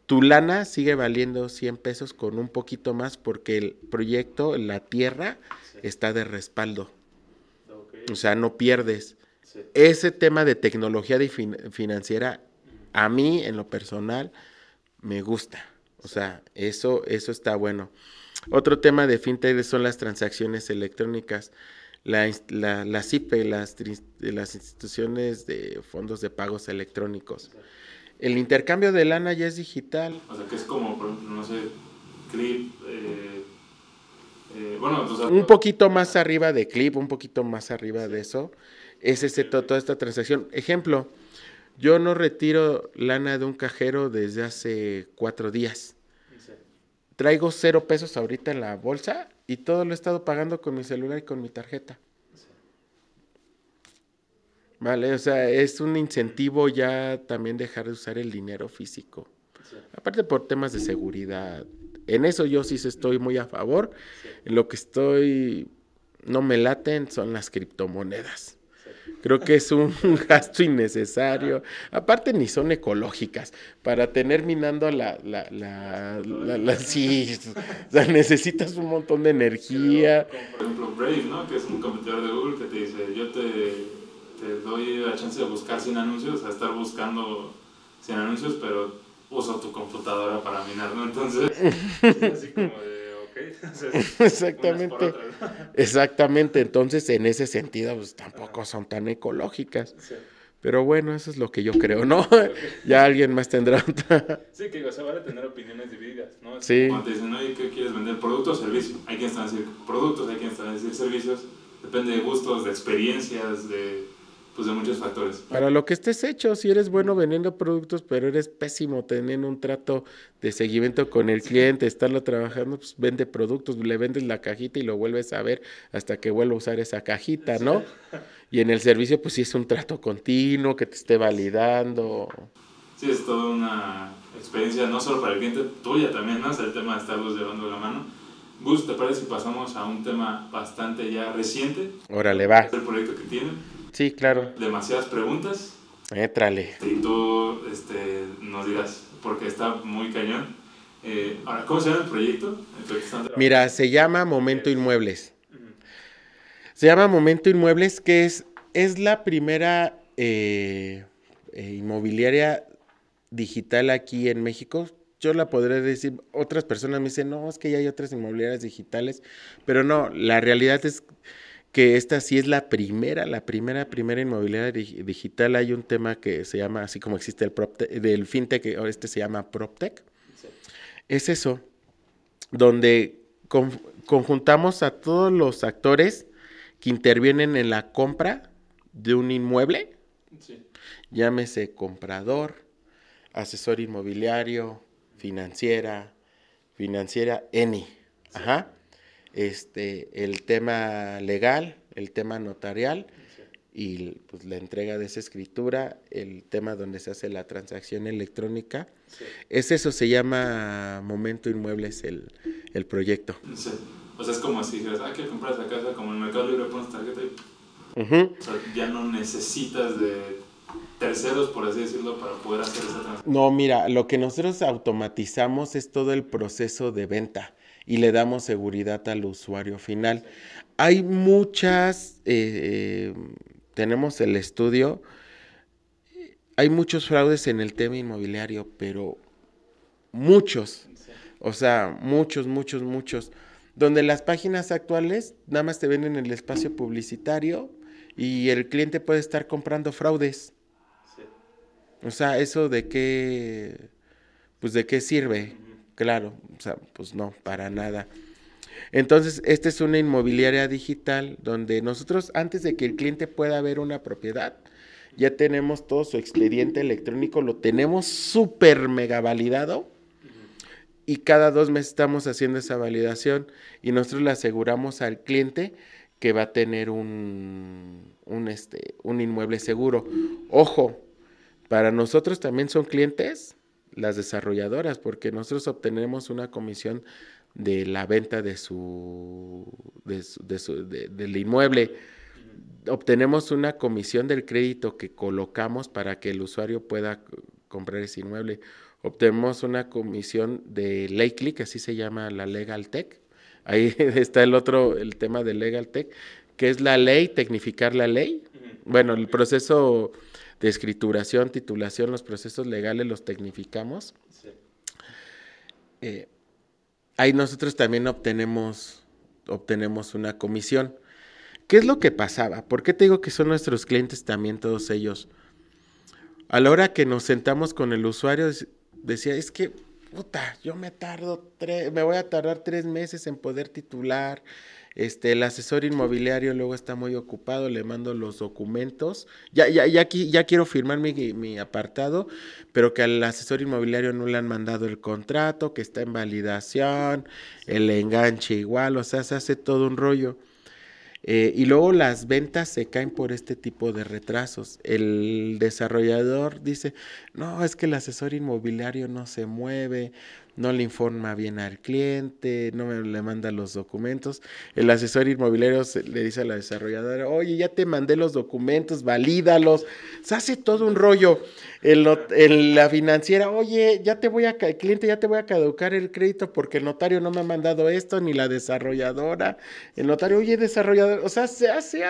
tu lana sigue valiendo 100 pesos con un poquito más porque el proyecto, la tierra, está de respaldo. O sea, no pierdes. Ese tema de tecnología financiera, a mí en lo personal, me gusta. O sea, eso, eso está bueno. Otro tema de fintech son las transacciones electrónicas. La, la, las IPE, las, las instituciones de fondos de pagos electrónicos. El intercambio de lana ya es digital. O sea, que es como, no sé, Clip, eh, eh, un poquito más arriba de clip, un poquito más arriba de eso, es ese, toda esta transacción. Ejemplo, yo no retiro lana de un cajero desde hace cuatro días. Traigo cero pesos ahorita en la bolsa y todo lo he estado pagando con mi celular y con mi tarjeta. Vale, o sea, es un incentivo ya también dejar de usar el dinero físico. Aparte por temas de seguridad, en eso yo sí estoy muy a favor. Lo que estoy, no me laten, son las criptomonedas. Creo que es un gasto innecesario. Aparte ni son ecológicas. Para tener minando la, la, la, la, sí, o sea, necesitas un montón de energía. por ejemplo, Brave, ¿no? Que es un competidor de Google que te dice, yo te, te doy la chance de buscar sin anuncios, a estar buscando sin anuncios, pero uso tu computadora para minar, ¿no? Entonces, así como de, Exactamente. Exactamente. Entonces, en ese sentido, pues tampoco son tan ecológicas. Pero bueno, eso es lo que yo creo, ¿no? ya alguien más tendrá otra. Sí, que o sea, vale tener opiniones divididas, ¿no? sí. Cuando te dicen, oye, ¿qué quieres vender? ¿Producto o servicio? Hay quien está a decir productos, hay quien está a decir servicios. Depende de gustos, de experiencias, de pues de muchos factores. Para lo que estés hecho, si eres bueno vendiendo productos, pero eres pésimo teniendo un trato de seguimiento con el cliente, estarlo trabajando, pues vende productos, le vendes la cajita y lo vuelves a ver hasta que vuelva a usar esa cajita, ¿no? Y en el servicio, pues sí es un trato continuo, que te esté validando. Sí, es toda una experiencia, no solo para el cliente, tuya también, ¿no? O el tema de estarlos llevando la mano. Gus, ¿te parece si pasamos a un tema bastante ya reciente? Órale, va. el proyecto que tienen. Sí, claro. Demasiadas preguntas. Étrale. Y tú este, nos dirás, porque está muy cañón. Eh, ahora, ¿cómo se llama el proyecto? Mira, se llama Momento Inmuebles. Se llama Momento Inmuebles, que es, es la primera eh, eh, inmobiliaria digital aquí en México. Yo la podré decir, otras personas me dicen, no, es que ya hay otras inmobiliarias digitales, pero no, la realidad es que esta sí es la primera, la primera, primera inmobiliaria digital. Hay un tema que se llama, así como existe el PropTech, del FinTech, este se llama PropTech. Es eso, donde conjuntamos a todos los actores que intervienen en la compra de un inmueble. Llámese comprador, asesor inmobiliario, financiera, financiera, ENI. Ajá este, el tema legal, el tema notarial y pues, la entrega de esa escritura, el tema donde se hace la transacción electrónica. Es eso, se llama Momento Inmuebles el, el proyecto. Sí. O sea, es como si dijeras, ah, quiero comprar esa casa, como en el Mercado Libre pones tarjeta y... O sea, ya no necesitas de terceros, por así decirlo, para poder hacer esa transacción. No, mira, lo que nosotros automatizamos es todo el proceso de venta y le damos seguridad al usuario final. Hay muchas, eh, tenemos el estudio, hay muchos fraudes en el tema inmobiliario, pero muchos, o sea, muchos, muchos, muchos, donde las páginas actuales nada más te venden el espacio publicitario y el cliente puede estar comprando fraudes. O sea, eso de qué, pues de qué sirve. Claro, o sea, pues no, para nada. Entonces, esta es una inmobiliaria digital donde nosotros, antes de que el cliente pueda ver una propiedad, ya tenemos todo su expediente electrónico, lo tenemos súper mega validado y cada dos meses estamos haciendo esa validación y nosotros le aseguramos al cliente que va a tener un, un, este, un inmueble seguro. Ojo, para nosotros también son clientes las desarrolladoras, porque nosotros obtenemos una comisión de la venta de su, de su, del inmueble. Obtenemos una comisión del crédito que colocamos para que el usuario pueda comprar ese inmueble. Obtenemos una comisión de Ley que así se llama la Legal Tech. Ahí está el otro, el tema de Legal Tech, que es la ley, tecnificar la ley. Bueno, el proceso de escrituración, titulación, los procesos legales los tecnificamos. Eh, ahí nosotros también obtenemos, obtenemos una comisión. ¿Qué es lo que pasaba? ¿Por qué te digo que son nuestros clientes también todos ellos? A la hora que nos sentamos con el usuario, decía, es que, puta, yo me tardo, me voy a tardar tres meses en poder titular, este, el asesor inmobiliario luego está muy ocupado, le mando los documentos. Ya, ya, ya, aquí, ya quiero firmar mi, mi apartado, pero que al asesor inmobiliario no le han mandado el contrato, que está en validación, el enganche igual, o sea, se hace todo un rollo. Eh, y luego las ventas se caen por este tipo de retrasos. El desarrollador dice, no, es que el asesor inmobiliario no se mueve, no le informa bien al cliente, no me, le manda los documentos. El asesor inmobiliario le dice a la desarrolladora, oye, ya te mandé los documentos, valídalos. Se hace todo un rollo. En, la financiera, oye, ya te voy a, el cliente ya te voy a caducar el crédito porque el notario no me ha mandado esto, ni la desarrolladora. El notario, oye, desarrollador, o sea, se hace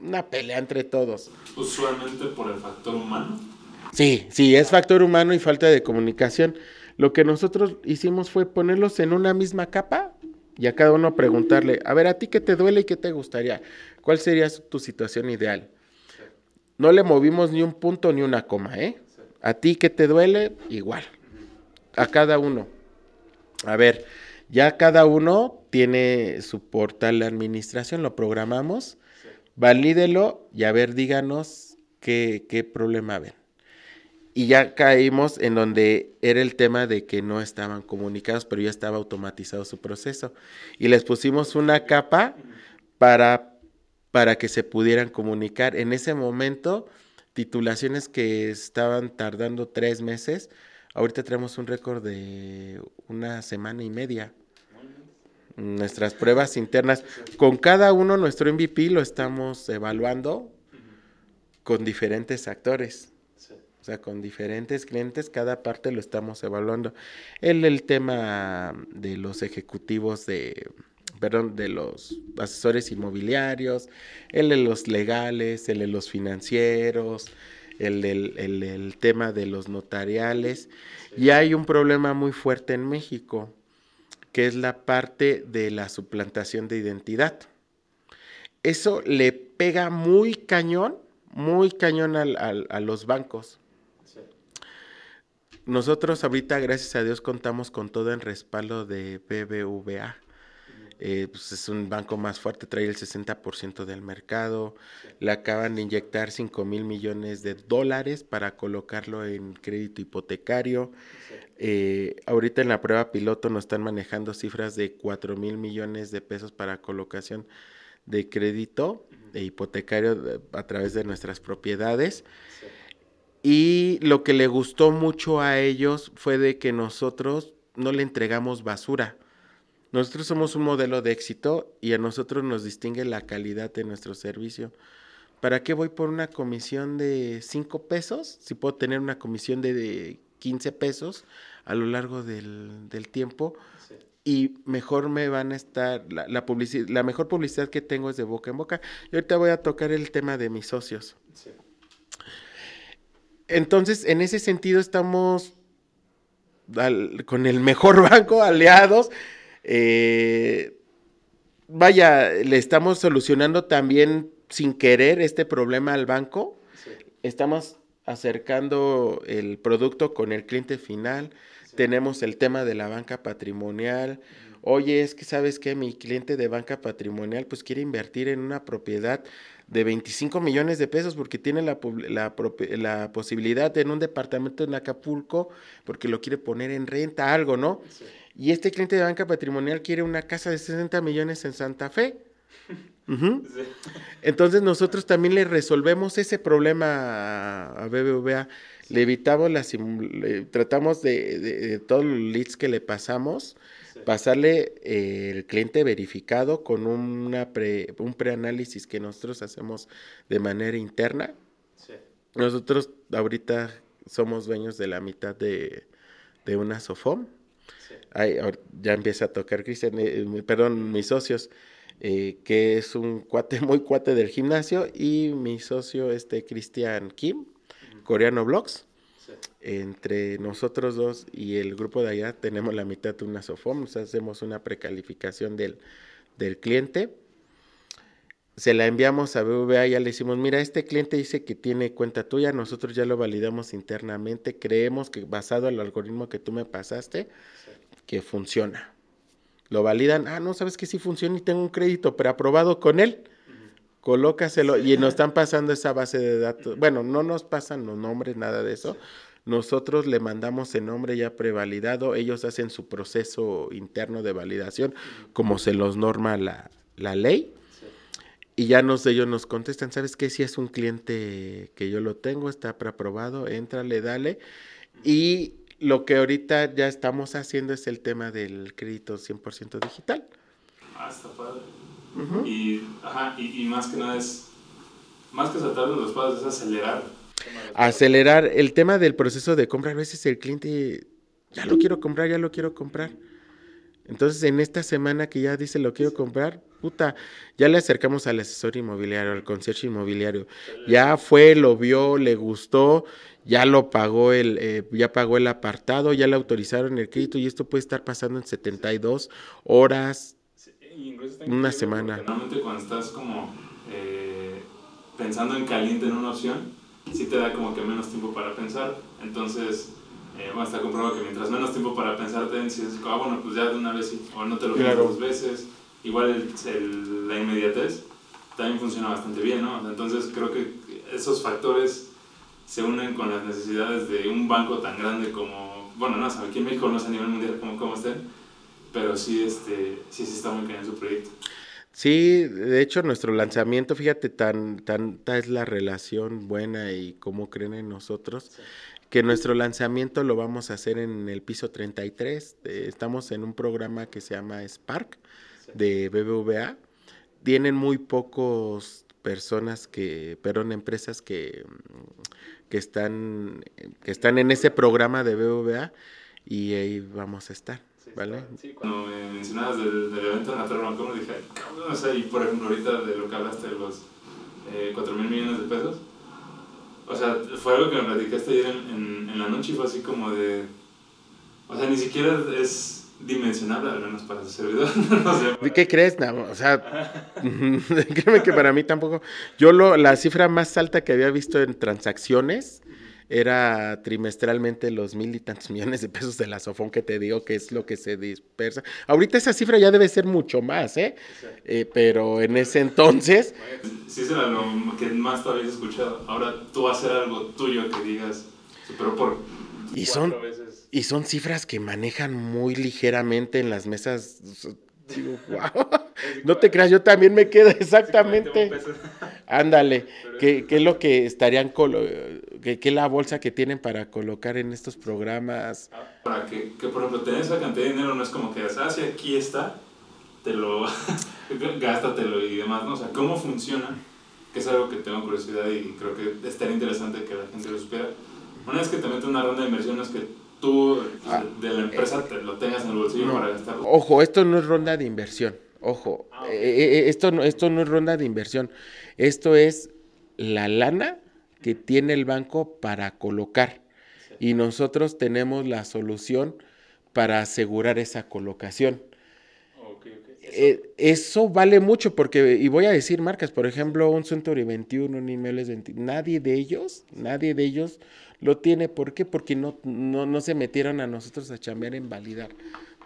una pelea entre todos. Usualmente por el factor humano. Sí, sí, es factor humano y falta de comunicación. Lo que nosotros hicimos fue ponerlos en una misma capa y a cada uno preguntarle, a ver, ¿a ti qué te duele y qué te gustaría? ¿Cuál sería tu situación ideal? No le movimos ni un punto ni una coma, ¿eh? ¿A ti qué te duele? Igual. A cada uno. A ver, ya cada uno tiene su portal de administración, lo programamos valídelo y a ver, díganos qué, qué problema ven. Y ya caímos en donde era el tema de que no estaban comunicados, pero ya estaba automatizado su proceso. Y les pusimos una capa para, para que se pudieran comunicar. En ese momento, titulaciones que estaban tardando tres meses, ahorita tenemos un récord de una semana y media. Nuestras pruebas internas, con cada uno nuestro MVP lo estamos evaluando con diferentes actores. O sea, con diferentes clientes, cada parte lo estamos evaluando. El, el tema de los ejecutivos de, perdón, de los asesores inmobiliarios, el de los legales, el de los financieros, el del el, tema de los notariales. Y hay un problema muy fuerte en México, que es la parte de la suplantación de identidad. Eso le pega muy cañón, muy cañón al, a los bancos nosotros ahorita, gracias a Dios, contamos con todo el respaldo de BBVA. Eh, pues es un banco más fuerte, trae el 60% del mercado. Le acaban de inyectar 5 mil millones de dólares para colocarlo en crédito hipotecario. Eh, ahorita en la prueba piloto nos están manejando cifras de 4 mil millones de pesos para colocación de crédito e hipotecario eh, a través de nuestras propiedades. Y lo que le gustó mucho a ellos fue de que nosotros no le entregamos basura. Nosotros somos un modelo de éxito y a nosotros nos distingue la calidad de nuestro servicio. ¿Para qué voy por una comisión de 5 pesos? Si puedo tener una comisión de 15 pesos a lo largo del, tiempo. Y mejor me van a estar, la, la, la mejor publicidad que tengo es de boca en boca. Y ahorita voy a tocar el tema de mis socios. Sí. Entonces, en ese sentido estamos con el mejor banco, aliados. Eh, vaya, le estamos solucionando también sin querer este problema al banco. Estamos acercando el producto con el cliente final. Tenemos el tema de la banca patrimonial. Oye, es que sabes que mi cliente de banca patrimonial pues quiere invertir en una propiedad de 25 millones de pesos porque tiene la, la, posibilidad en un departamento en Acapulco porque lo quiere poner en renta, algo, ¿no? Y este cliente de banca patrimonial quiere una casa de 60 millones en Santa Fe. Entonces nosotros también le resolvemos ese problema a BBVA, le evitamos las, tratamos de, de todos los leads que le pasamos, pasarle eh, el cliente verificado con una pre, un preanálisis que nosotros hacemos de manera interna. Nosotros ahorita somos dueños de la mitad de, una Sofom. ya empieza a tocar Cristian, eh, perdón, mis socios, eh, que es un cuate muy cuate del gimnasio, y mi socio, este Cristian Kim, Coreano Blogs entre nosotros dos y el grupo de allá tenemos la mitad de una SOFOM, hacemos una precalificación del, del cliente, se la enviamos a BVA, ya le decimos, mira, este cliente dice que tiene cuenta tuya, nosotros ya lo validamos internamente, creemos que basado en el algoritmo que tú me pasaste, que funciona. Lo validan, ah, no, sabes que sí funciona y tengo un crédito preaprobado con él. Colócaselo y nos están pasando esa base de datos. Bueno, no nos pasan los nombres, nada de eso. Nosotros le mandamos el nombre ya prevalidado, ellos hacen su proceso interno de validación como se los norma la, ley. Y ya nos, ellos nos contestan, ¿sabes qué? Si es un cliente que yo lo tengo, está preaprobado, entrale, dale. Y lo que ahorita ya estamos haciendo es el tema del crédito 100% digital. Ah, y, ajá, y, más que nada es, más que saltar los padres, es acelerar acelerar el tema del proceso de compra. A veces el cliente, ya lo quiero comprar, ya lo quiero comprar. Entonces, en esta semana que ya dice lo quiero comprar, puta, ya le acercamos al asesor inmobiliario, al concierge inmobiliario. Ya fue, lo vio, le gustó, ya lo pagó el, eh, ya pagó el apartado, ya le autorizaron el crédito y esto puede estar pasando en 72 horas, una semana. Normalmente cuando estás como eh, pensando en caliente en una opción, sí te da como que menos tiempo para pensar. Entonces, eh, bueno, está comprobado que mientras menos tiempo para pensar te si es, ah, bueno, pues ya de una vez, o no te lo piensas dos veces. Igual el, la inmediatez, también funciona bastante bien, ¿no? Entonces creo que esos factores se unen con las necesidades de un banco tan grande como, bueno, no, aquí en México no sé a nivel mundial cómo, cómo estén, pero sí, este, sí, sí está muy cañón su proyecto. Sí, de hecho nuestro lanzamiento, fíjate, tan tanta es la relación buena y cómo creen en nosotros, que nuestro lanzamiento lo vamos a hacer en el piso 33. Eh, estamos en un programa que se llama Spark de BBVA. Tienen muy pocos personas que, perdón, empresas que, que están, que están en ese programa de BBVA y ahí vamos a estar. ¿Vale? Sí, cuando me mencionabas del, del evento en la Torre Bancomer dije, cabrón, o sea, y por ejemplo ahorita de lo que hablaste de los eh, 4 mil millones de pesos, o sea, fue algo que me platicaste ayer en, en, la noche y fue así como de, o sea, ni siquiera es dimensionable, al menos para su servidor. no ¿Qué crees? No, o sea, créeme que para mí tampoco. Yo lo, la cifra más alta que había visto en transacciones era trimestralmente los mil y tantos millones de pesos de la Sofón que te digo que es lo que se dispersa. Ahorita esa cifra ya debe ser mucho más, ¿eh? eh pero en ese entonces... Sí, será lo que más tú habías escuchado. Ahora tú vas a hacer algo tuyo que digas, pero por... Y son, y son cifras que manejan muy ligeramente en las mesas Digo, wow. No te creas, yo también me quedo exactamente. Ándale, ¿qué, es lo que estarían, qué, qué la bolsa que tienen para colocar en estos programas? Para que, que, por ejemplo, tener esa cantidad de dinero no es como que, ah, si aquí está, te lo, gástatelo y demás, ¿no? O sea, ¿cómo funciona? Que es algo que tengo curiosidad y creo que estaría interesante que la gente lo supiera. Una vez que te metes una ronda de inversión, es que tú ah, de la empresa te lo tengas en el bolsillo para gastarlo. Ojo, esto no es ronda de inversión. Ojo, ah, eh, eh, eh, esto, no, esto no es ronda de inversión. Esto es la lana que tiene el banco para colocar. Y nosotros tenemos la solución para asegurar esa colocación. Eso... vale mucho porque, y voy a decir marcas, por ejemplo, un Century 21, un Inmuebles 21, nadie de ellos, nadie de ellos lo tiene. ¿Por qué? Porque no, no, se metieron a nosotros a chambear en validar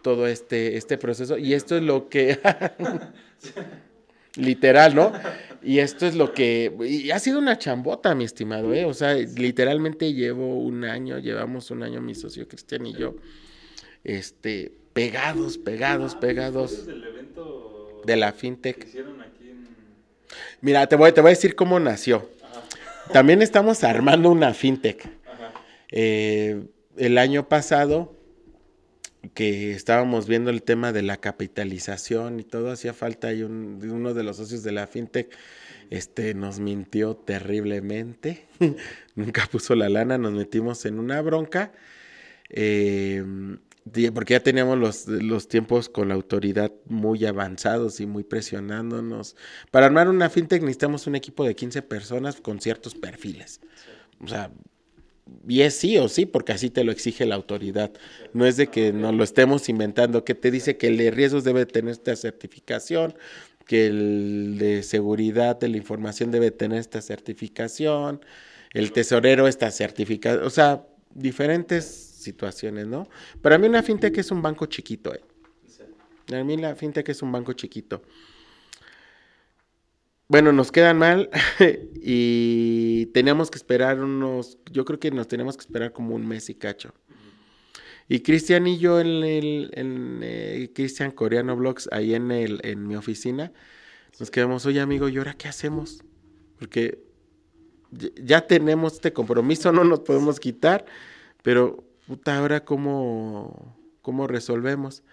todo este, este proceso. Y esto es lo que... literal, ¿no? Y esto es lo que... Y ha sido una chambota, mi estimado, ¿eh? O sea, literalmente llevo un año, llevamos un año mi socio Cristian y yo, este, pegados, pegados, pegados. de la fintech. Mira, te voy, te voy a decir cómo nació. También estamos armando una fintech. Eh, el año pasado, que estábamos viendo el tema de la capitalización y todo, hacía falta y uno de los socios de la fintech este, nos mintió terriblemente, nunca puso la lana, nos metimos en una bronca, eh, porque ya teníamos los, los, tiempos con la autoridad muy avanzados y muy presionándonos. Para armar una fintech necesitamos un equipo de 15 personas con ciertos perfiles. O sea, y es sí o sí, porque así te lo exige la autoridad. No es de que nos lo estemos inventando, que te dice que el de riesgos debe tener esta certificación, que el de seguridad de la información debe tener esta certificación, el tesorero esta certificación, o sea, diferentes situaciones, ¿no? Para mí una fintech es un banco chiquito, ¿eh? Para mí la fintech es un banco chiquito. Bueno, nos quedan mal y teníamos que esperar unos, yo creo que nos teníamos que esperar como un mes y cacho. Y Cristian y yo en el, en eh, Cristian Coreano Blogs, ahí en el, en mi oficina, nos quedamos, oye amigo, ¿y ahora qué hacemos? Porque ya tenemos este compromiso, no nos podemos quitar, pero puta, ahora cómo, cómo resolvemos.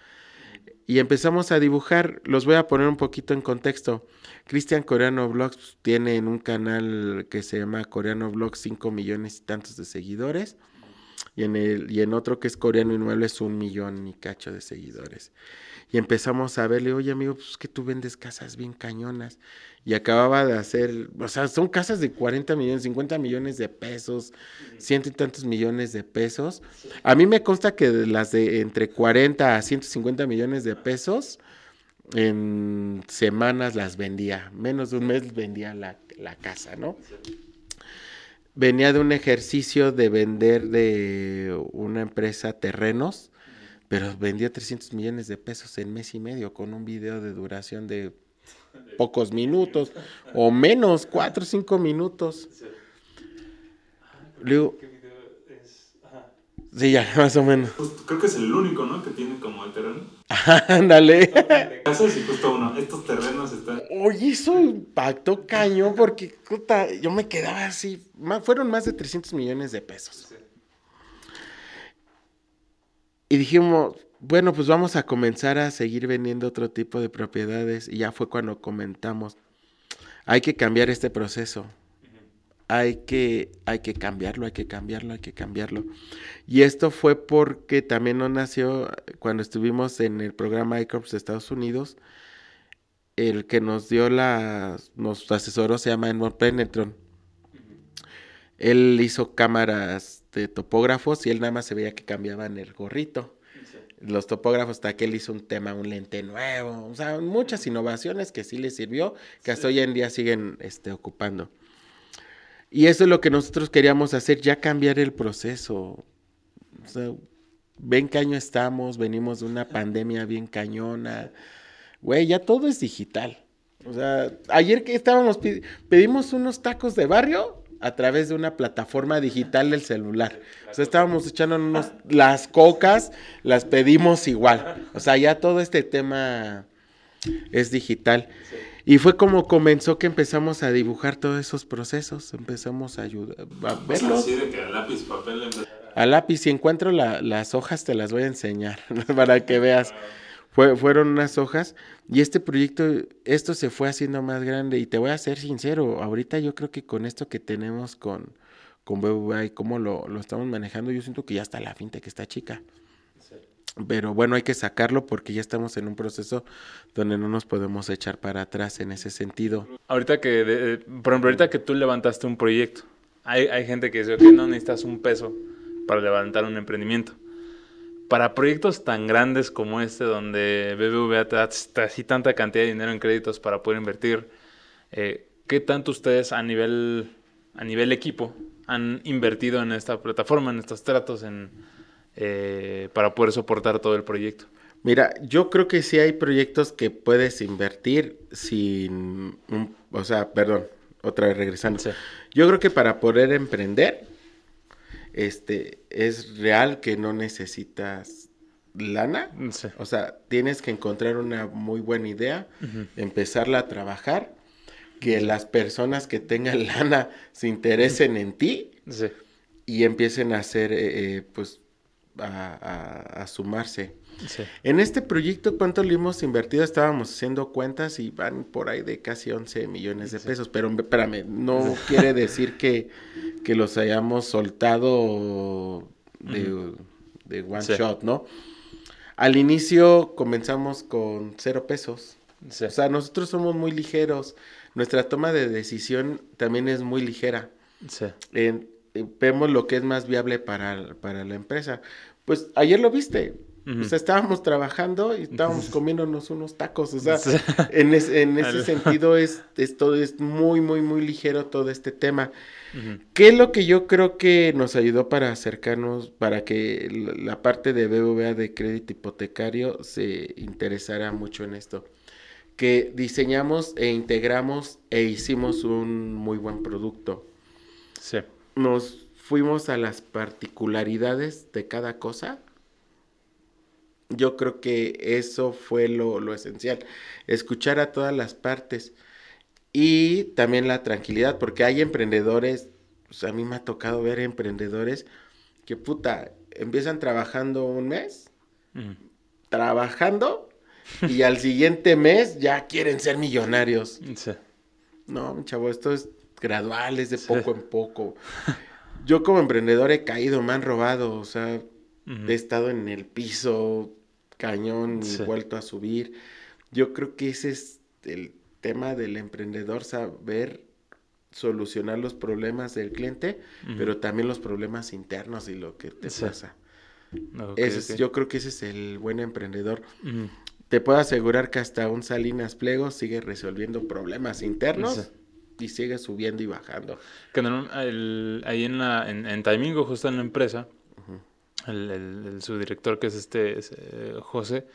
Y empezamos a dibujar, los voy a poner un poquito en contexto. Cristian Coreano Vlogs tiene en un canal que se llama Coreano Vlogs 5 millones y tantos de seguidores. Y en, el, y en otro que es Coreano Inmuebles un millón y cacho de seguidores. Y empezamos a verle, oye amigo, pues que tú vendes casas bien cañonas. Y acababa de hacer, o sea, son casas de 40 millones, 50 millones de pesos, ciento y tantos millones de pesos. A mí me consta que las de entre 40 a 150 millones de pesos, en semanas las vendía, menos de un mes vendía la, casa, ¿no? Venía de un ejercicio de vender de una empresa terrenos, pero vendía 300 millones de pesos en mes y medio con un video de duración de pocos minutos o menos, cuatro o cinco minutos. Luego, Sí, ya, más o menos. Pues, creo que es el único, ¿no? Que tiene como el terreno. Ándale. casas y justo uno. Estos terrenos están. Oye, eso impactó caño porque puta, yo me quedaba así. fueron más de 300 millones de pesos. Y dijimos, bueno, pues vamos a comenzar a seguir vendiendo otro tipo de propiedades. Y ya fue cuando comentamos, hay que cambiar este proceso hay que, hay que cambiarlo, hay que cambiarlo, hay que cambiarlo. Y esto fue porque también no nació cuando estuvimos en el programa ICORPS de Estados Unidos. El que nos dio la, nos asesoró se llama Edmond Penetron. Él hizo cámaras de topógrafos y él nada más se veía que cambiaban el gorrito. Los topógrafos, hasta que él hizo un tema, un lente nuevo, o sea, muchas innovaciones que sí le sirvió, que hasta hoy en día siguen este, ocupando. Y eso es lo que nosotros queríamos hacer, ya cambiar el proceso. O sea, ven qué año estamos, venimos de una pandemia bien cañona. Güey, ya todo es digital. O sea, ayer que estábamos, pedimos unos tacos de barrio a través de una plataforma digital del celular. O sea, estábamos echando unos, las cocas, las pedimos igual. O sea, ya todo este tema es digital. Y fue como comenzó que empezamos a dibujar todos esos procesos, empezamos a ayudar a verlos. a lápiz, papel, a lápiz, si encuentro las hojas te las voy a enseñar para que veas. Fue, fueron unas hojas y este proyecto, esto se fue haciendo más grande y te voy a ser sincero, ahorita yo creo que con esto que tenemos con, con BBVA y cómo lo, lo estamos manejando, yo siento que ya está la que está chica. Pero bueno, hay que sacarlo porque ya estamos en un proceso donde no nos podemos echar para atrás en ese sentido. Ahorita que, por ejemplo, ahorita que tú levantaste un proyecto, hay, hay gente que dice, que no necesitas un peso para levantar un emprendimiento. Para proyectos tan grandes como este, donde BBVA te da así tanta cantidad de dinero en créditos para poder invertir, eh, ¿qué tanto ustedes a nivel, a nivel equipo han invertido en esta plataforma, en estos tratos, en eh, para poder soportar todo el proyecto. Mira, yo creo que sí hay proyectos que puedes invertir sin, o sea, perdón, otra vez regresando. Yo creo que para poder emprender, este, es real que no necesitas lana. O sea, tienes que encontrar una muy buena idea, empezarla a trabajar, que las personas que tengan lana se interesen en ti y empiecen a hacer, eh, eh, pues, a, sumarse. En este proyecto, ¿cuánto le hemos invertido? Estábamos haciendo cuentas y van por ahí de casi 11 millones de pesos, pero espérame, no quiere decir que, que, los hayamos soltado de, one shot, ¿no? Al inicio comenzamos con cero pesos. O sea, nosotros somos muy ligeros. Nuestra toma de decisión también es muy ligera. Eh, vemos lo que es más viable para, para la empresa. Pues ayer lo viste. O sea, estábamos trabajando y estábamos comiéndonos unos tacos. O sea, en, en ese sentido es, esto es muy, muy, muy ligero todo este tema. ¿Qué es lo que yo creo que nos ayudó para acercarnos, para que la parte de BBVA de crédito hipotecario se interesara mucho en esto? Que diseñamos e integramos e hicimos un muy buen producto. Sí nos fuimos a las particularidades de cada cosa, yo creo que eso fue lo, esencial, escuchar a todas las partes y también la tranquilidad, porque hay emprendedores, pues a mí me ha tocado ver emprendedores que puta, empiezan trabajando un mes, trabajando y al siguiente mes ya quieren ser millonarios. No, chavo, esto es graduales, de poco en poco. Yo como emprendedor he caído, me han robado, o sea, he estado en el piso cañón y vuelto a subir. Yo creo que ese es el tema del emprendedor, saber solucionar los problemas del cliente, pero también los problemas internos y lo que te pasa. Yo creo que ese es el buen emprendedor. Te puedo asegurar que hasta un Salinas Pliego sigue resolviendo problemas internos y sigue subiendo y bajando. Que ahí en, la, en, en Taimingo, justo en la empresa, el, el, su que es este eh, José,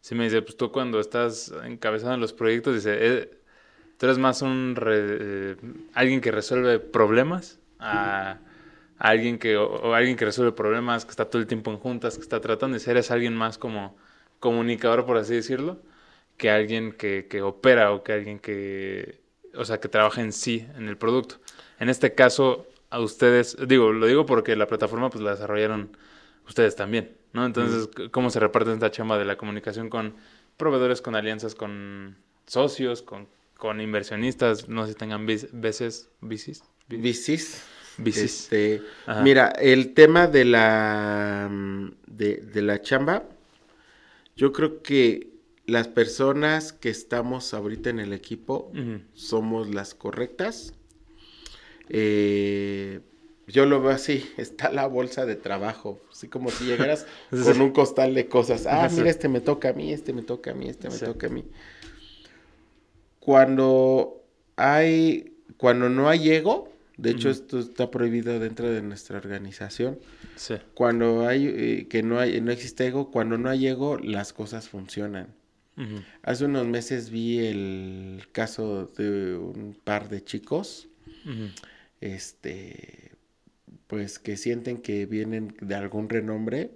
sí me dice, pues tú cuando estás encabezando los proyectos, dice, eh, tú eres más un eh, alguien que resuelve problemas a, alguien que o, alguien que resuelve problemas, que está todo el tiempo en juntas, que está tratando ser eres alguien más como comunicador, por así decirlo, que alguien que, que opera o que alguien que, o sea, que trabaja en sí, en el producto. En este caso, a ustedes, digo, lo digo porque la plataforma pues la desarrollaron ustedes también, ¿no? Entonces, ¿cómo se reparte esta chamba de la comunicación con proveedores, con alianzas, con socios, con, con inversionistas? No sé si tengan veces, bicis. Bicis. Bicis. Este, mira, el tema de la, de, de la chamba, yo creo que las personas que estamos ahorita en el equipo somos las correctas. Eh, yo lo veo así, está la bolsa de trabajo, así como si llegaras con un costal de cosas. Ah, mira, este me toca a mí, este me toca a mí, este me toca a mí. Cuando hay, cuando no hay ego, de hecho esto está prohibido dentro de nuestra organización. Cuando hay, eh, que no hay, no existe ego, cuando no hay ego, las cosas funcionan. Hace unos meses vi el caso de un par de chicos, este, pues que sienten que vienen de algún renombre,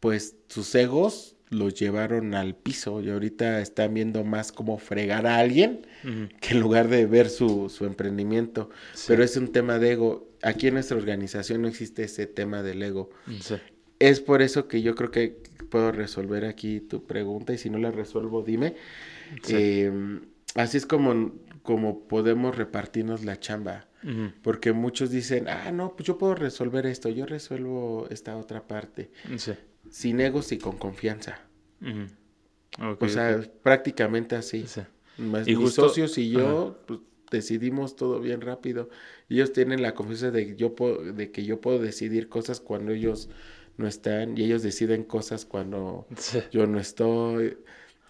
pues sus egos los llevaron al piso y ahorita están viendo más cómo fregar a alguien que en lugar de ver su, su emprendimiento. Pero es un tema de ego. Aquí en nuestra organización no existe ese tema del ego. Es por eso que yo creo que puedo resolver aquí tu pregunta y si no la resuelvo, dime. Em, así es como, como podemos repartirnos la chamba. Porque muchos dicen, ah, no, pues yo puedo resolver esto, yo resuelvo esta otra parte. Sin egos y con confianza. o sea, prácticamente así. y mis socios y yo pues, decidimos todo bien rápido. Ellos tienen la confianza de que, yo puedo, de que yo puedo decidir cosas cuando ellos no están y ellos deciden cosas cuando yo no estoy.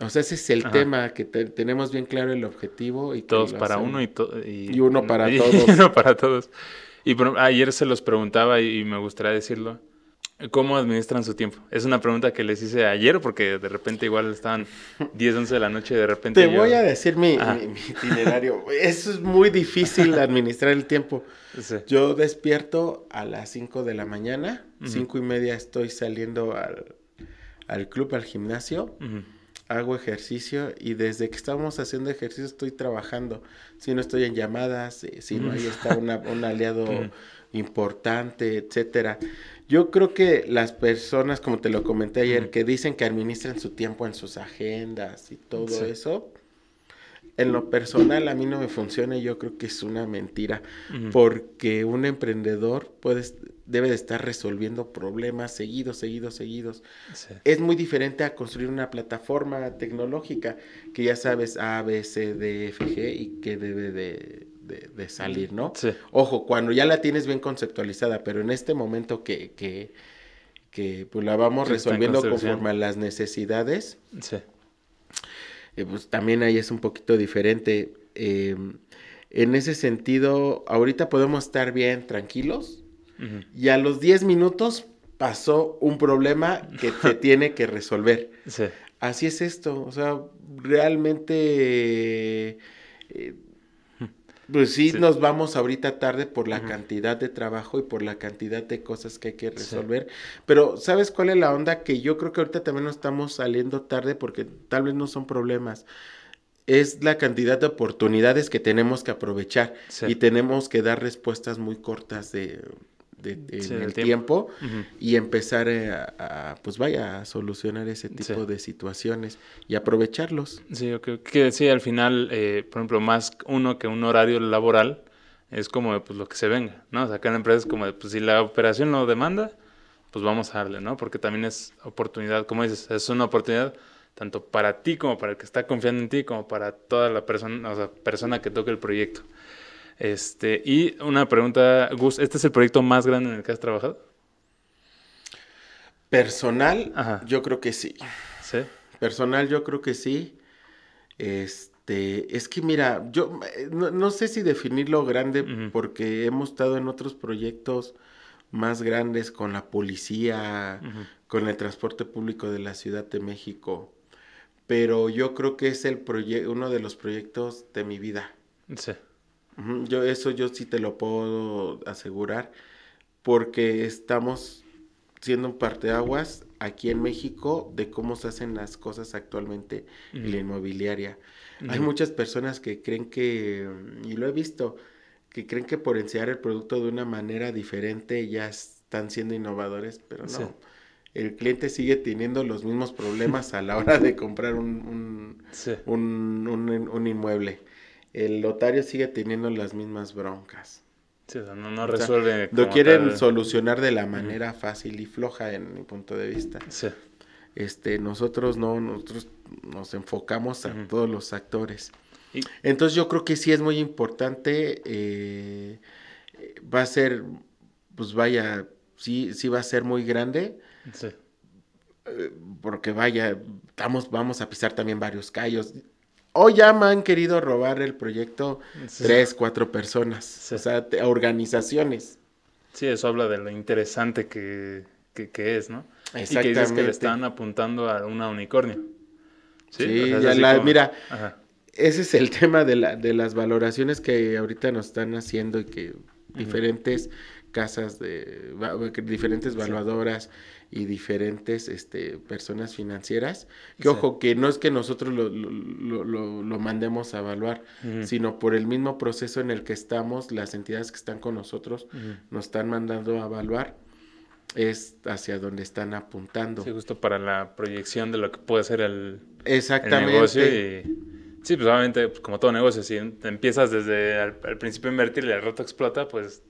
O sea, ese es el tema, que tenemos bien claro el objetivo. y Todos para uno y, y, uno para todos. Y uno para todos. Y ayer se los preguntaba y, me gustaría decirlo. ¿Cómo administran su tiempo? Es una pregunta que les hice ayer porque de repente igual estaban 10, 11 de la noche y de repente... Te voy a decir mi, itinerario. Eso es muy difícil administrar el tiempo. Yo despierto a las 5 de la mañana, 5 y media estoy saliendo al, club, al gimnasio hago ejercicio y desde que estamos haciendo ejercicio estoy trabajando. Si no estoy en llamadas, eh, si no ahí está un aliado importante, etcétera. Yo creo que las personas, como te lo comenté ayer, que dicen que administran su tiempo en sus agendas y todo eso, en lo personal a mí no me funciona y yo creo que es una mentira, porque un emprendedor puede debe de estar resolviendo problemas seguidos, seguidos, seguidos. Es muy diferente a construir una plataforma tecnológica que ya sabes A, B, C, D, F, G y que debe de, salir, ¿no? Ojo, cuando ya la tienes bien conceptualizada, pero en este momento que, que, que pues la vamos resolviendo conforme a las necesidades, eh, pues también ahí es un poquito diferente. Em, en ese sentido, ahorita podemos estar bien tranquilos, y a los 10 minutos pasó un problema que te tiene que resolver. Así es esto, o sea, realmente... Eh, pues sí, nos vamos ahorita tarde por la cantidad de trabajo y por la cantidad de cosas que hay que resolver. Pero, ¿sabes cuál es la onda? Que yo creo que ahorita también nos estamos saliendo tarde porque tal vez no son problemas. Es la cantidad de oportunidades que tenemos que aprovechar y tenemos que dar respuestas muy cortas de en el tiempo, y empezar eh, a, pues vaya, a solucionar ese tipo de situaciones y aprovecharlos. Sí, yo creo que sí, al final, eh, por ejemplo, más uno que un horario laboral es como pues lo que se venga, ¿no? O sea, acá en la empresa es como de, pues si la operación lo demanda, pues vamos a darle, ¿no? Porque también es oportunidad, como dices, es una oportunidad tanto para ti como para el que está confiando en ti, como para toda la persona, o sea, persona que toque el proyecto. Este, y una pregunta, Gus, ¿este es el proyecto más grande en el que has trabajado? Personal, yo creo que sí. ¿Sí? Personal, yo creo que sí. Este, es que mira, yo no, sé si definirlo grande porque hemos estado en otros proyectos más grandes con la policía, con el transporte público de la Ciudad de México, pero yo creo que es el uno de los proyectos de mi vida. Sí. Yo eso yo sí te lo puedo asegurar porque estamos siendo un parteaguas aquí en México de cómo se hacen las cosas actualmente en la inmobiliaria. Hay muchas personas que creen que, y lo he visto, que creen que por enseñar el producto de una manera diferente ya están siendo innovadores, pero no. El cliente sigue teniendo los mismos problemas a la hora de comprar un, un, inmueble. El notario sigue teniendo las mismas broncas. no, no resuelve. lo quieren solucionar de la manera fácil y floja en mi punto de vista. Sí. Este, nosotros no, nosotros nos enfocamos a todos los actores. Entonces yo creo que sí es muy importante, eh, va a ser, pues vaya, sí, sí va a ser muy grande. Sí. Eh, porque vaya, estamos, vamos a pisar también varios callos. Hoy ya me han querido robar el proyecto tres, cuatro personas, o sea, organizaciones. Sí, eso habla de lo interesante que, que es, ¿no? Y que dices que le están apuntando a una unicornio. Sí, mira, ese es el tema de, la, de las valoraciones que ahorita nos están haciendo y que diferentes casas de diferentes valuadoras y diferentes este, personas financieras, que ojo, que no es que nosotros lo, lo, lo, mandemos a evaluar, sino por el mismo proceso en el que estamos, las entidades que están con nosotros nos están mandando a evaluar es hacia donde están apuntando. Sí, justo para la proyección de lo que puede ser el, Exactamente. negocio. Y, sí, pues obviamente, pues, como todo negocio, si empiezas desde el, principio a invertir y el rato explota, pues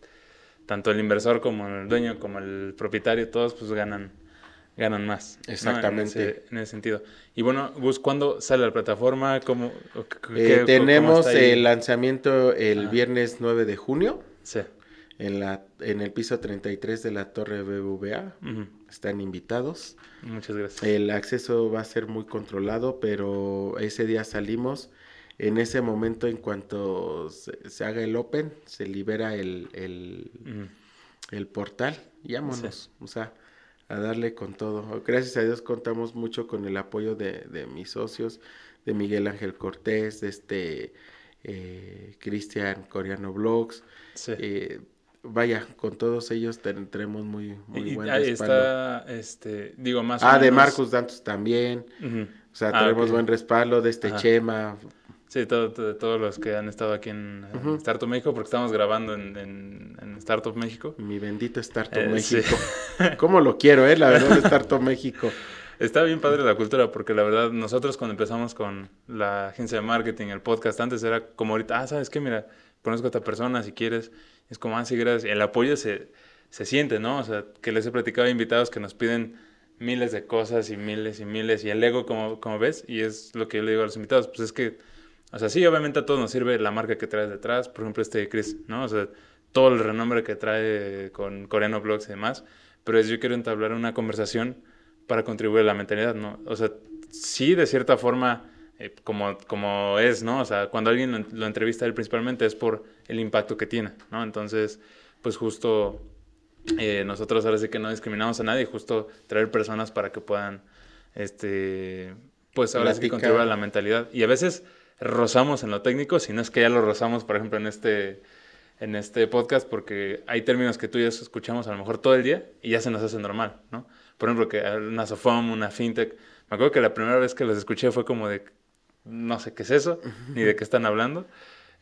tanto el inversor como el dueño, como el propietario, todos pues ganan, ganan más. Exactamente. En, ese, sentido. Y bueno, Gus, ¿cuándo sale la plataforma? ¿Cómo, eh, tenemos el lanzamiento el viernes 9 de junio. Sí en, la, en el piso 33 de la Torre BBVA. Están invitados. Muchas gracias. El acceso va a ser muy controlado, pero ese día salimos. En ese momento, en cuanto se, haga el Open, se libera el, el, portal y vámonos. O sea, a darle con todo. Gracias a Dios contamos mucho con el apoyo de, de mis socios, de Miguel Ángel Cortés, de este eh, Cristian Coreano Blogs. Sí. Eh, vaya, con todos ellos tendremos muy, muy buen ahí está, este, digo, más Ah, de Marcus Dantos también. O sea, ah, tenemos buen respaldo de este Chema. Sí, todo, de todos los que han estado aquí en, Startup México, porque estamos grabando en, en, Startup México. Mi bendito Startup eh, México. ¿Cómo lo quiero, eh? La verdad, Startup México. Está bien padre la cultura, porque la verdad, nosotros cuando empezamos con la agencia de marketing, el podcast, antes era como ahorita, ah, ¿sabes qué? Mira, conozco a esta persona si quieres es como, así, ah, gracias. El apoyo se, se siente, ¿no? O sea, que les he platicado a invitados que nos piden miles de cosas y miles y miles y el ego, como, como ves, y es lo que yo le digo a los invitados, pues es que, o sea, sí, obviamente a todos nos sirve la marca que traes detrás, por ejemplo, este Chris, ¿no? O sea, todo el renombre que trae con Coreano Blogs y demás, pero es yo quiero entablar una conversación para contribuir a la mentalidad, ¿no? O sea, sí, de cierta forma eh, como, como es, ¿no? O sea, cuando alguien lo, entrevista él principalmente es por el impacto que tiene, ¿no? Entonces, pues justo eh, nosotros ahora sí que no discriminamos a nadie, justo traer personas para que puedan, este, pues ahora sí que contribuir a la mentalidad. Y a veces rozamos en lo técnico, si no es que ya lo rozamos, por ejemplo, en este, en este podcast, porque hay términos que tú y yo escuchamos a lo mejor todo el día y ya se nos hace normal, ¿no? Por ejemplo, que una SOFOM, una FinTech, me acuerdo que la primera vez que los escuché fue como de, no sé qué es eso, ni de qué están hablando.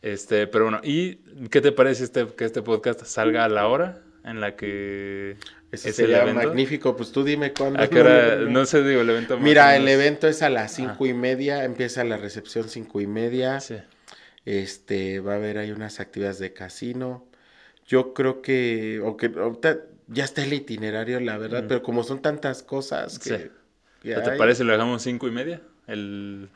Este, pero bueno, ¿y qué te parece este, que este podcast salga a la hora en la que Ese es sería el evento? magnífico, pues tú dime cuándo. ¿A qué hora? No sé, digo, el evento. Mira, el evento es a las cinco y media, empieza la recepción cinco y media. Sí. Este, va a haber ahí unas actividades de casino. Yo creo que, aunque ya está el itinerario, la verdad, pero como son tantas cosas que... ¿Te parece lo dejamos cinco y media? El...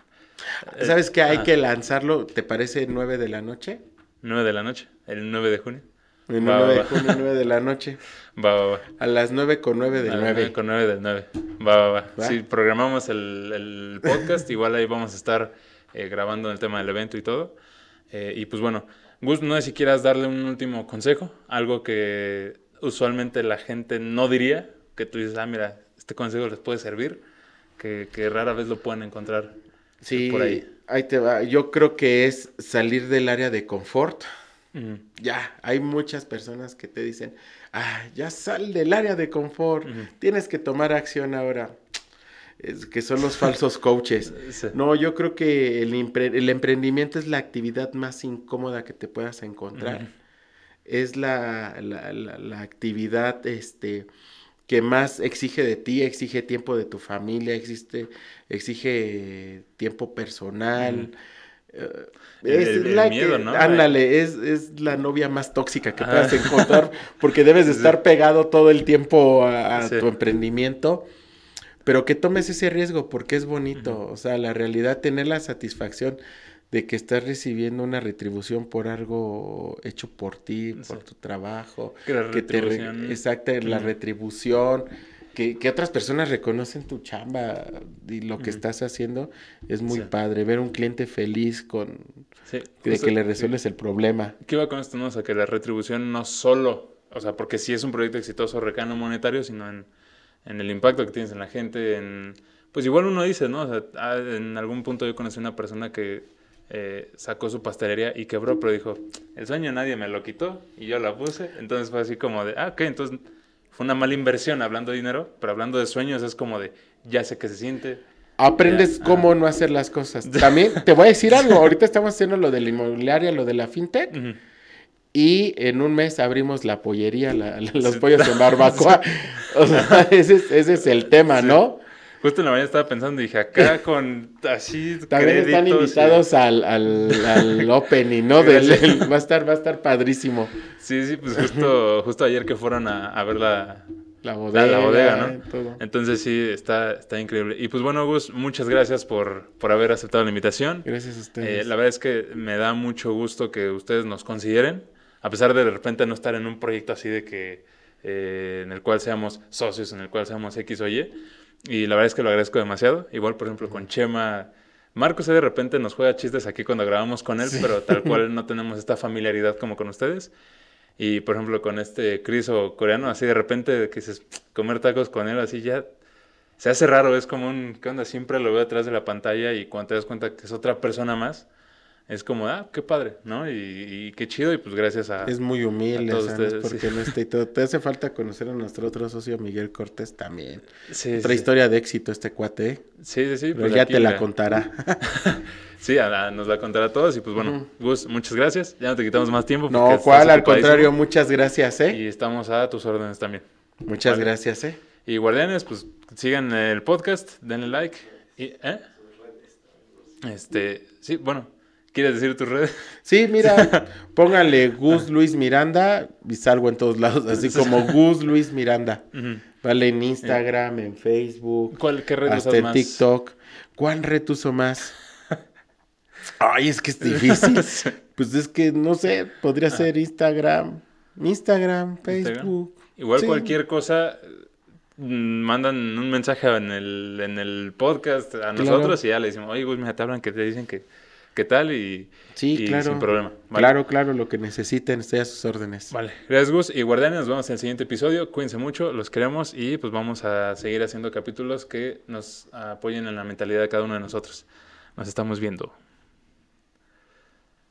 ¿Sabes que hay que lanzarlo? ¿Te parece 9 de la noche? 9 de la noche, el 9 de junio. El 9 de junio, 9 de la noche. Va, va, va. A las 9 con 9 del 9. 9 con 9 del 9. Va, va, va. Si programamos el, el podcast, igual ahí vamos a estar eh, grabando el tema del evento y todo. Eh, y pues bueno, Gus, no sé si quieras darle un último consejo, algo que usualmente la gente no diría, que tú dices, ah, mira, este consejo les puede servir, que, que rara vez lo pueden encontrar sí, por ahí. Ahí te va. Yo creo que es salir del área de confort. Ya, hay muchas personas que te dicen, ah, ya sal del área de confort, tienes que tomar acción ahora. Es que son los falsos coaches. No, yo creo que el, el, emprendimiento es la actividad más incómoda que te puedas encontrar. Es la, la, la, actividad este, que más exige de ti, exige tiempo de tu familia, existe, exige tiempo personal. Eh, es la miedo, ¿no? Ándale, es, es, la novia más tóxica que puedas encontrar porque debes de estar pegado todo el tiempo a, tu emprendimiento. Pero que tomes ese riesgo porque es bonito. O sea, la realidad, tener la satisfacción de que estás recibiendo una retribución por algo hecho por ti, por tu trabajo. Que la retribución. exacto, la retribución. Que, que, otras personas reconocen tu chamba y lo que estás haciendo es muy padre. Ver un cliente feliz con de que le resuelves el problema. ¿Qué va con esto? No? O sea, que la retribución no solo, o sea, porque si es un proyecto exitoso recano monetario, sino en, en el impacto que tienes en la gente, en... Pues igual uno dice, ¿no? O sea, ah, en algún punto yo conocí una persona que eh, sacó su pastelería y quebró, pero dijo, el sueño nadie me lo quitó y yo la puse. Entonces fue así como de, ah, ok, entonces fue una mala inversión hablando de dinero, pero hablando de sueños es como de, ya sé que se siente. Aprendes cómo no hacer las cosas. También te voy a decir algo, ahorita estamos haciendo lo de la inmobiliaria, lo de la fintech. Y en un mes abrimos la pollería, los pollos en barbacoa. O sea, ese es, el tema, ¿no? Justo en la mañana estaba pensando y dije, acá con así. También están invitados al, al, al opening, ¿no? va, a estar, va a estar padrísimo. Sí, sí, pues justo, justo ayer que fueron a, a ver la, la bodega, la, bodega ¿no? Entonces sí, está, está increíble. Y pues bueno, Gus, muchas gracias por, por haber aceptado la invitación. Gracias a ustedes. Eh, la verdad es que me da mucho gusto que ustedes nos consideren, a pesar de de repente no estar en un proyecto así de que eh, en el cual seamos socios, en el cual seamos X o Y. Y la verdad es que lo agradezco demasiado. Igual, por ejemplo, con Chema. Marcos de repente nos juega chistes aquí cuando grabamos con él, pero tal cual no tenemos esta familiaridad como con ustedes. Y por ejemplo, con este criso coreano, así de repente que dices, comer tacos con él, así ya se hace raro. Es como un, ¿qué onda? Siempre lo veo detrás de la pantalla y cuando te das cuenta que es otra persona más, es como, ah, qué padre, ¿no? Y, qué chido, y pues gracias a. Es muy humilde, a ustedes, porque no está y todo. Te hace falta conocer a nuestro otro socio Miguel Cortés también. Sí, Otra historia de éxito este cuate. Sí, sí, sí. Pero pues ya te la, contará. sí, nos la contará a todos. Y pues bueno, Gus, muchas gracias. Ya no te quitamos más tiempo. No, cuál, al contrario, muchas gracias, ¿eh? Y estamos a tus órdenes también. Muchas gracias, ¿eh? Y guardianes, pues sigan el podcast, denle like. Y, ¿eh? Este, sí, bueno, ¿Quieres decir tu red? Sí, mira, póngale Gus Luis Miranda y salgo en todos lados, así como Gus Luis Miranda. Vale, en Instagram, en Facebook. ¿Cuál, ¿Qué red hasta en TikTok. ¿Cuál red uso más? Ay, es que es difícil. pues es que, no sé, podría ah. ser Instagram, Instagram, Facebook. Igual cualquier cosa, mm, mandan un mensaje en el, en el podcast a nosotros y ya le decimos, oye, Gus, me te hablan que te dicen que qué tal y, sí, claro. sin problema. Claro, claro, lo que necesiten, estoy a sus órdenes. Vale, gracias Gus y guardianes, nos vemos en el siguiente episodio, cuídense mucho, los queremos y pues vamos a seguir haciendo capítulos que nos apoyen en la mentalidad de cada uno de nosotros. Nos estamos viendo.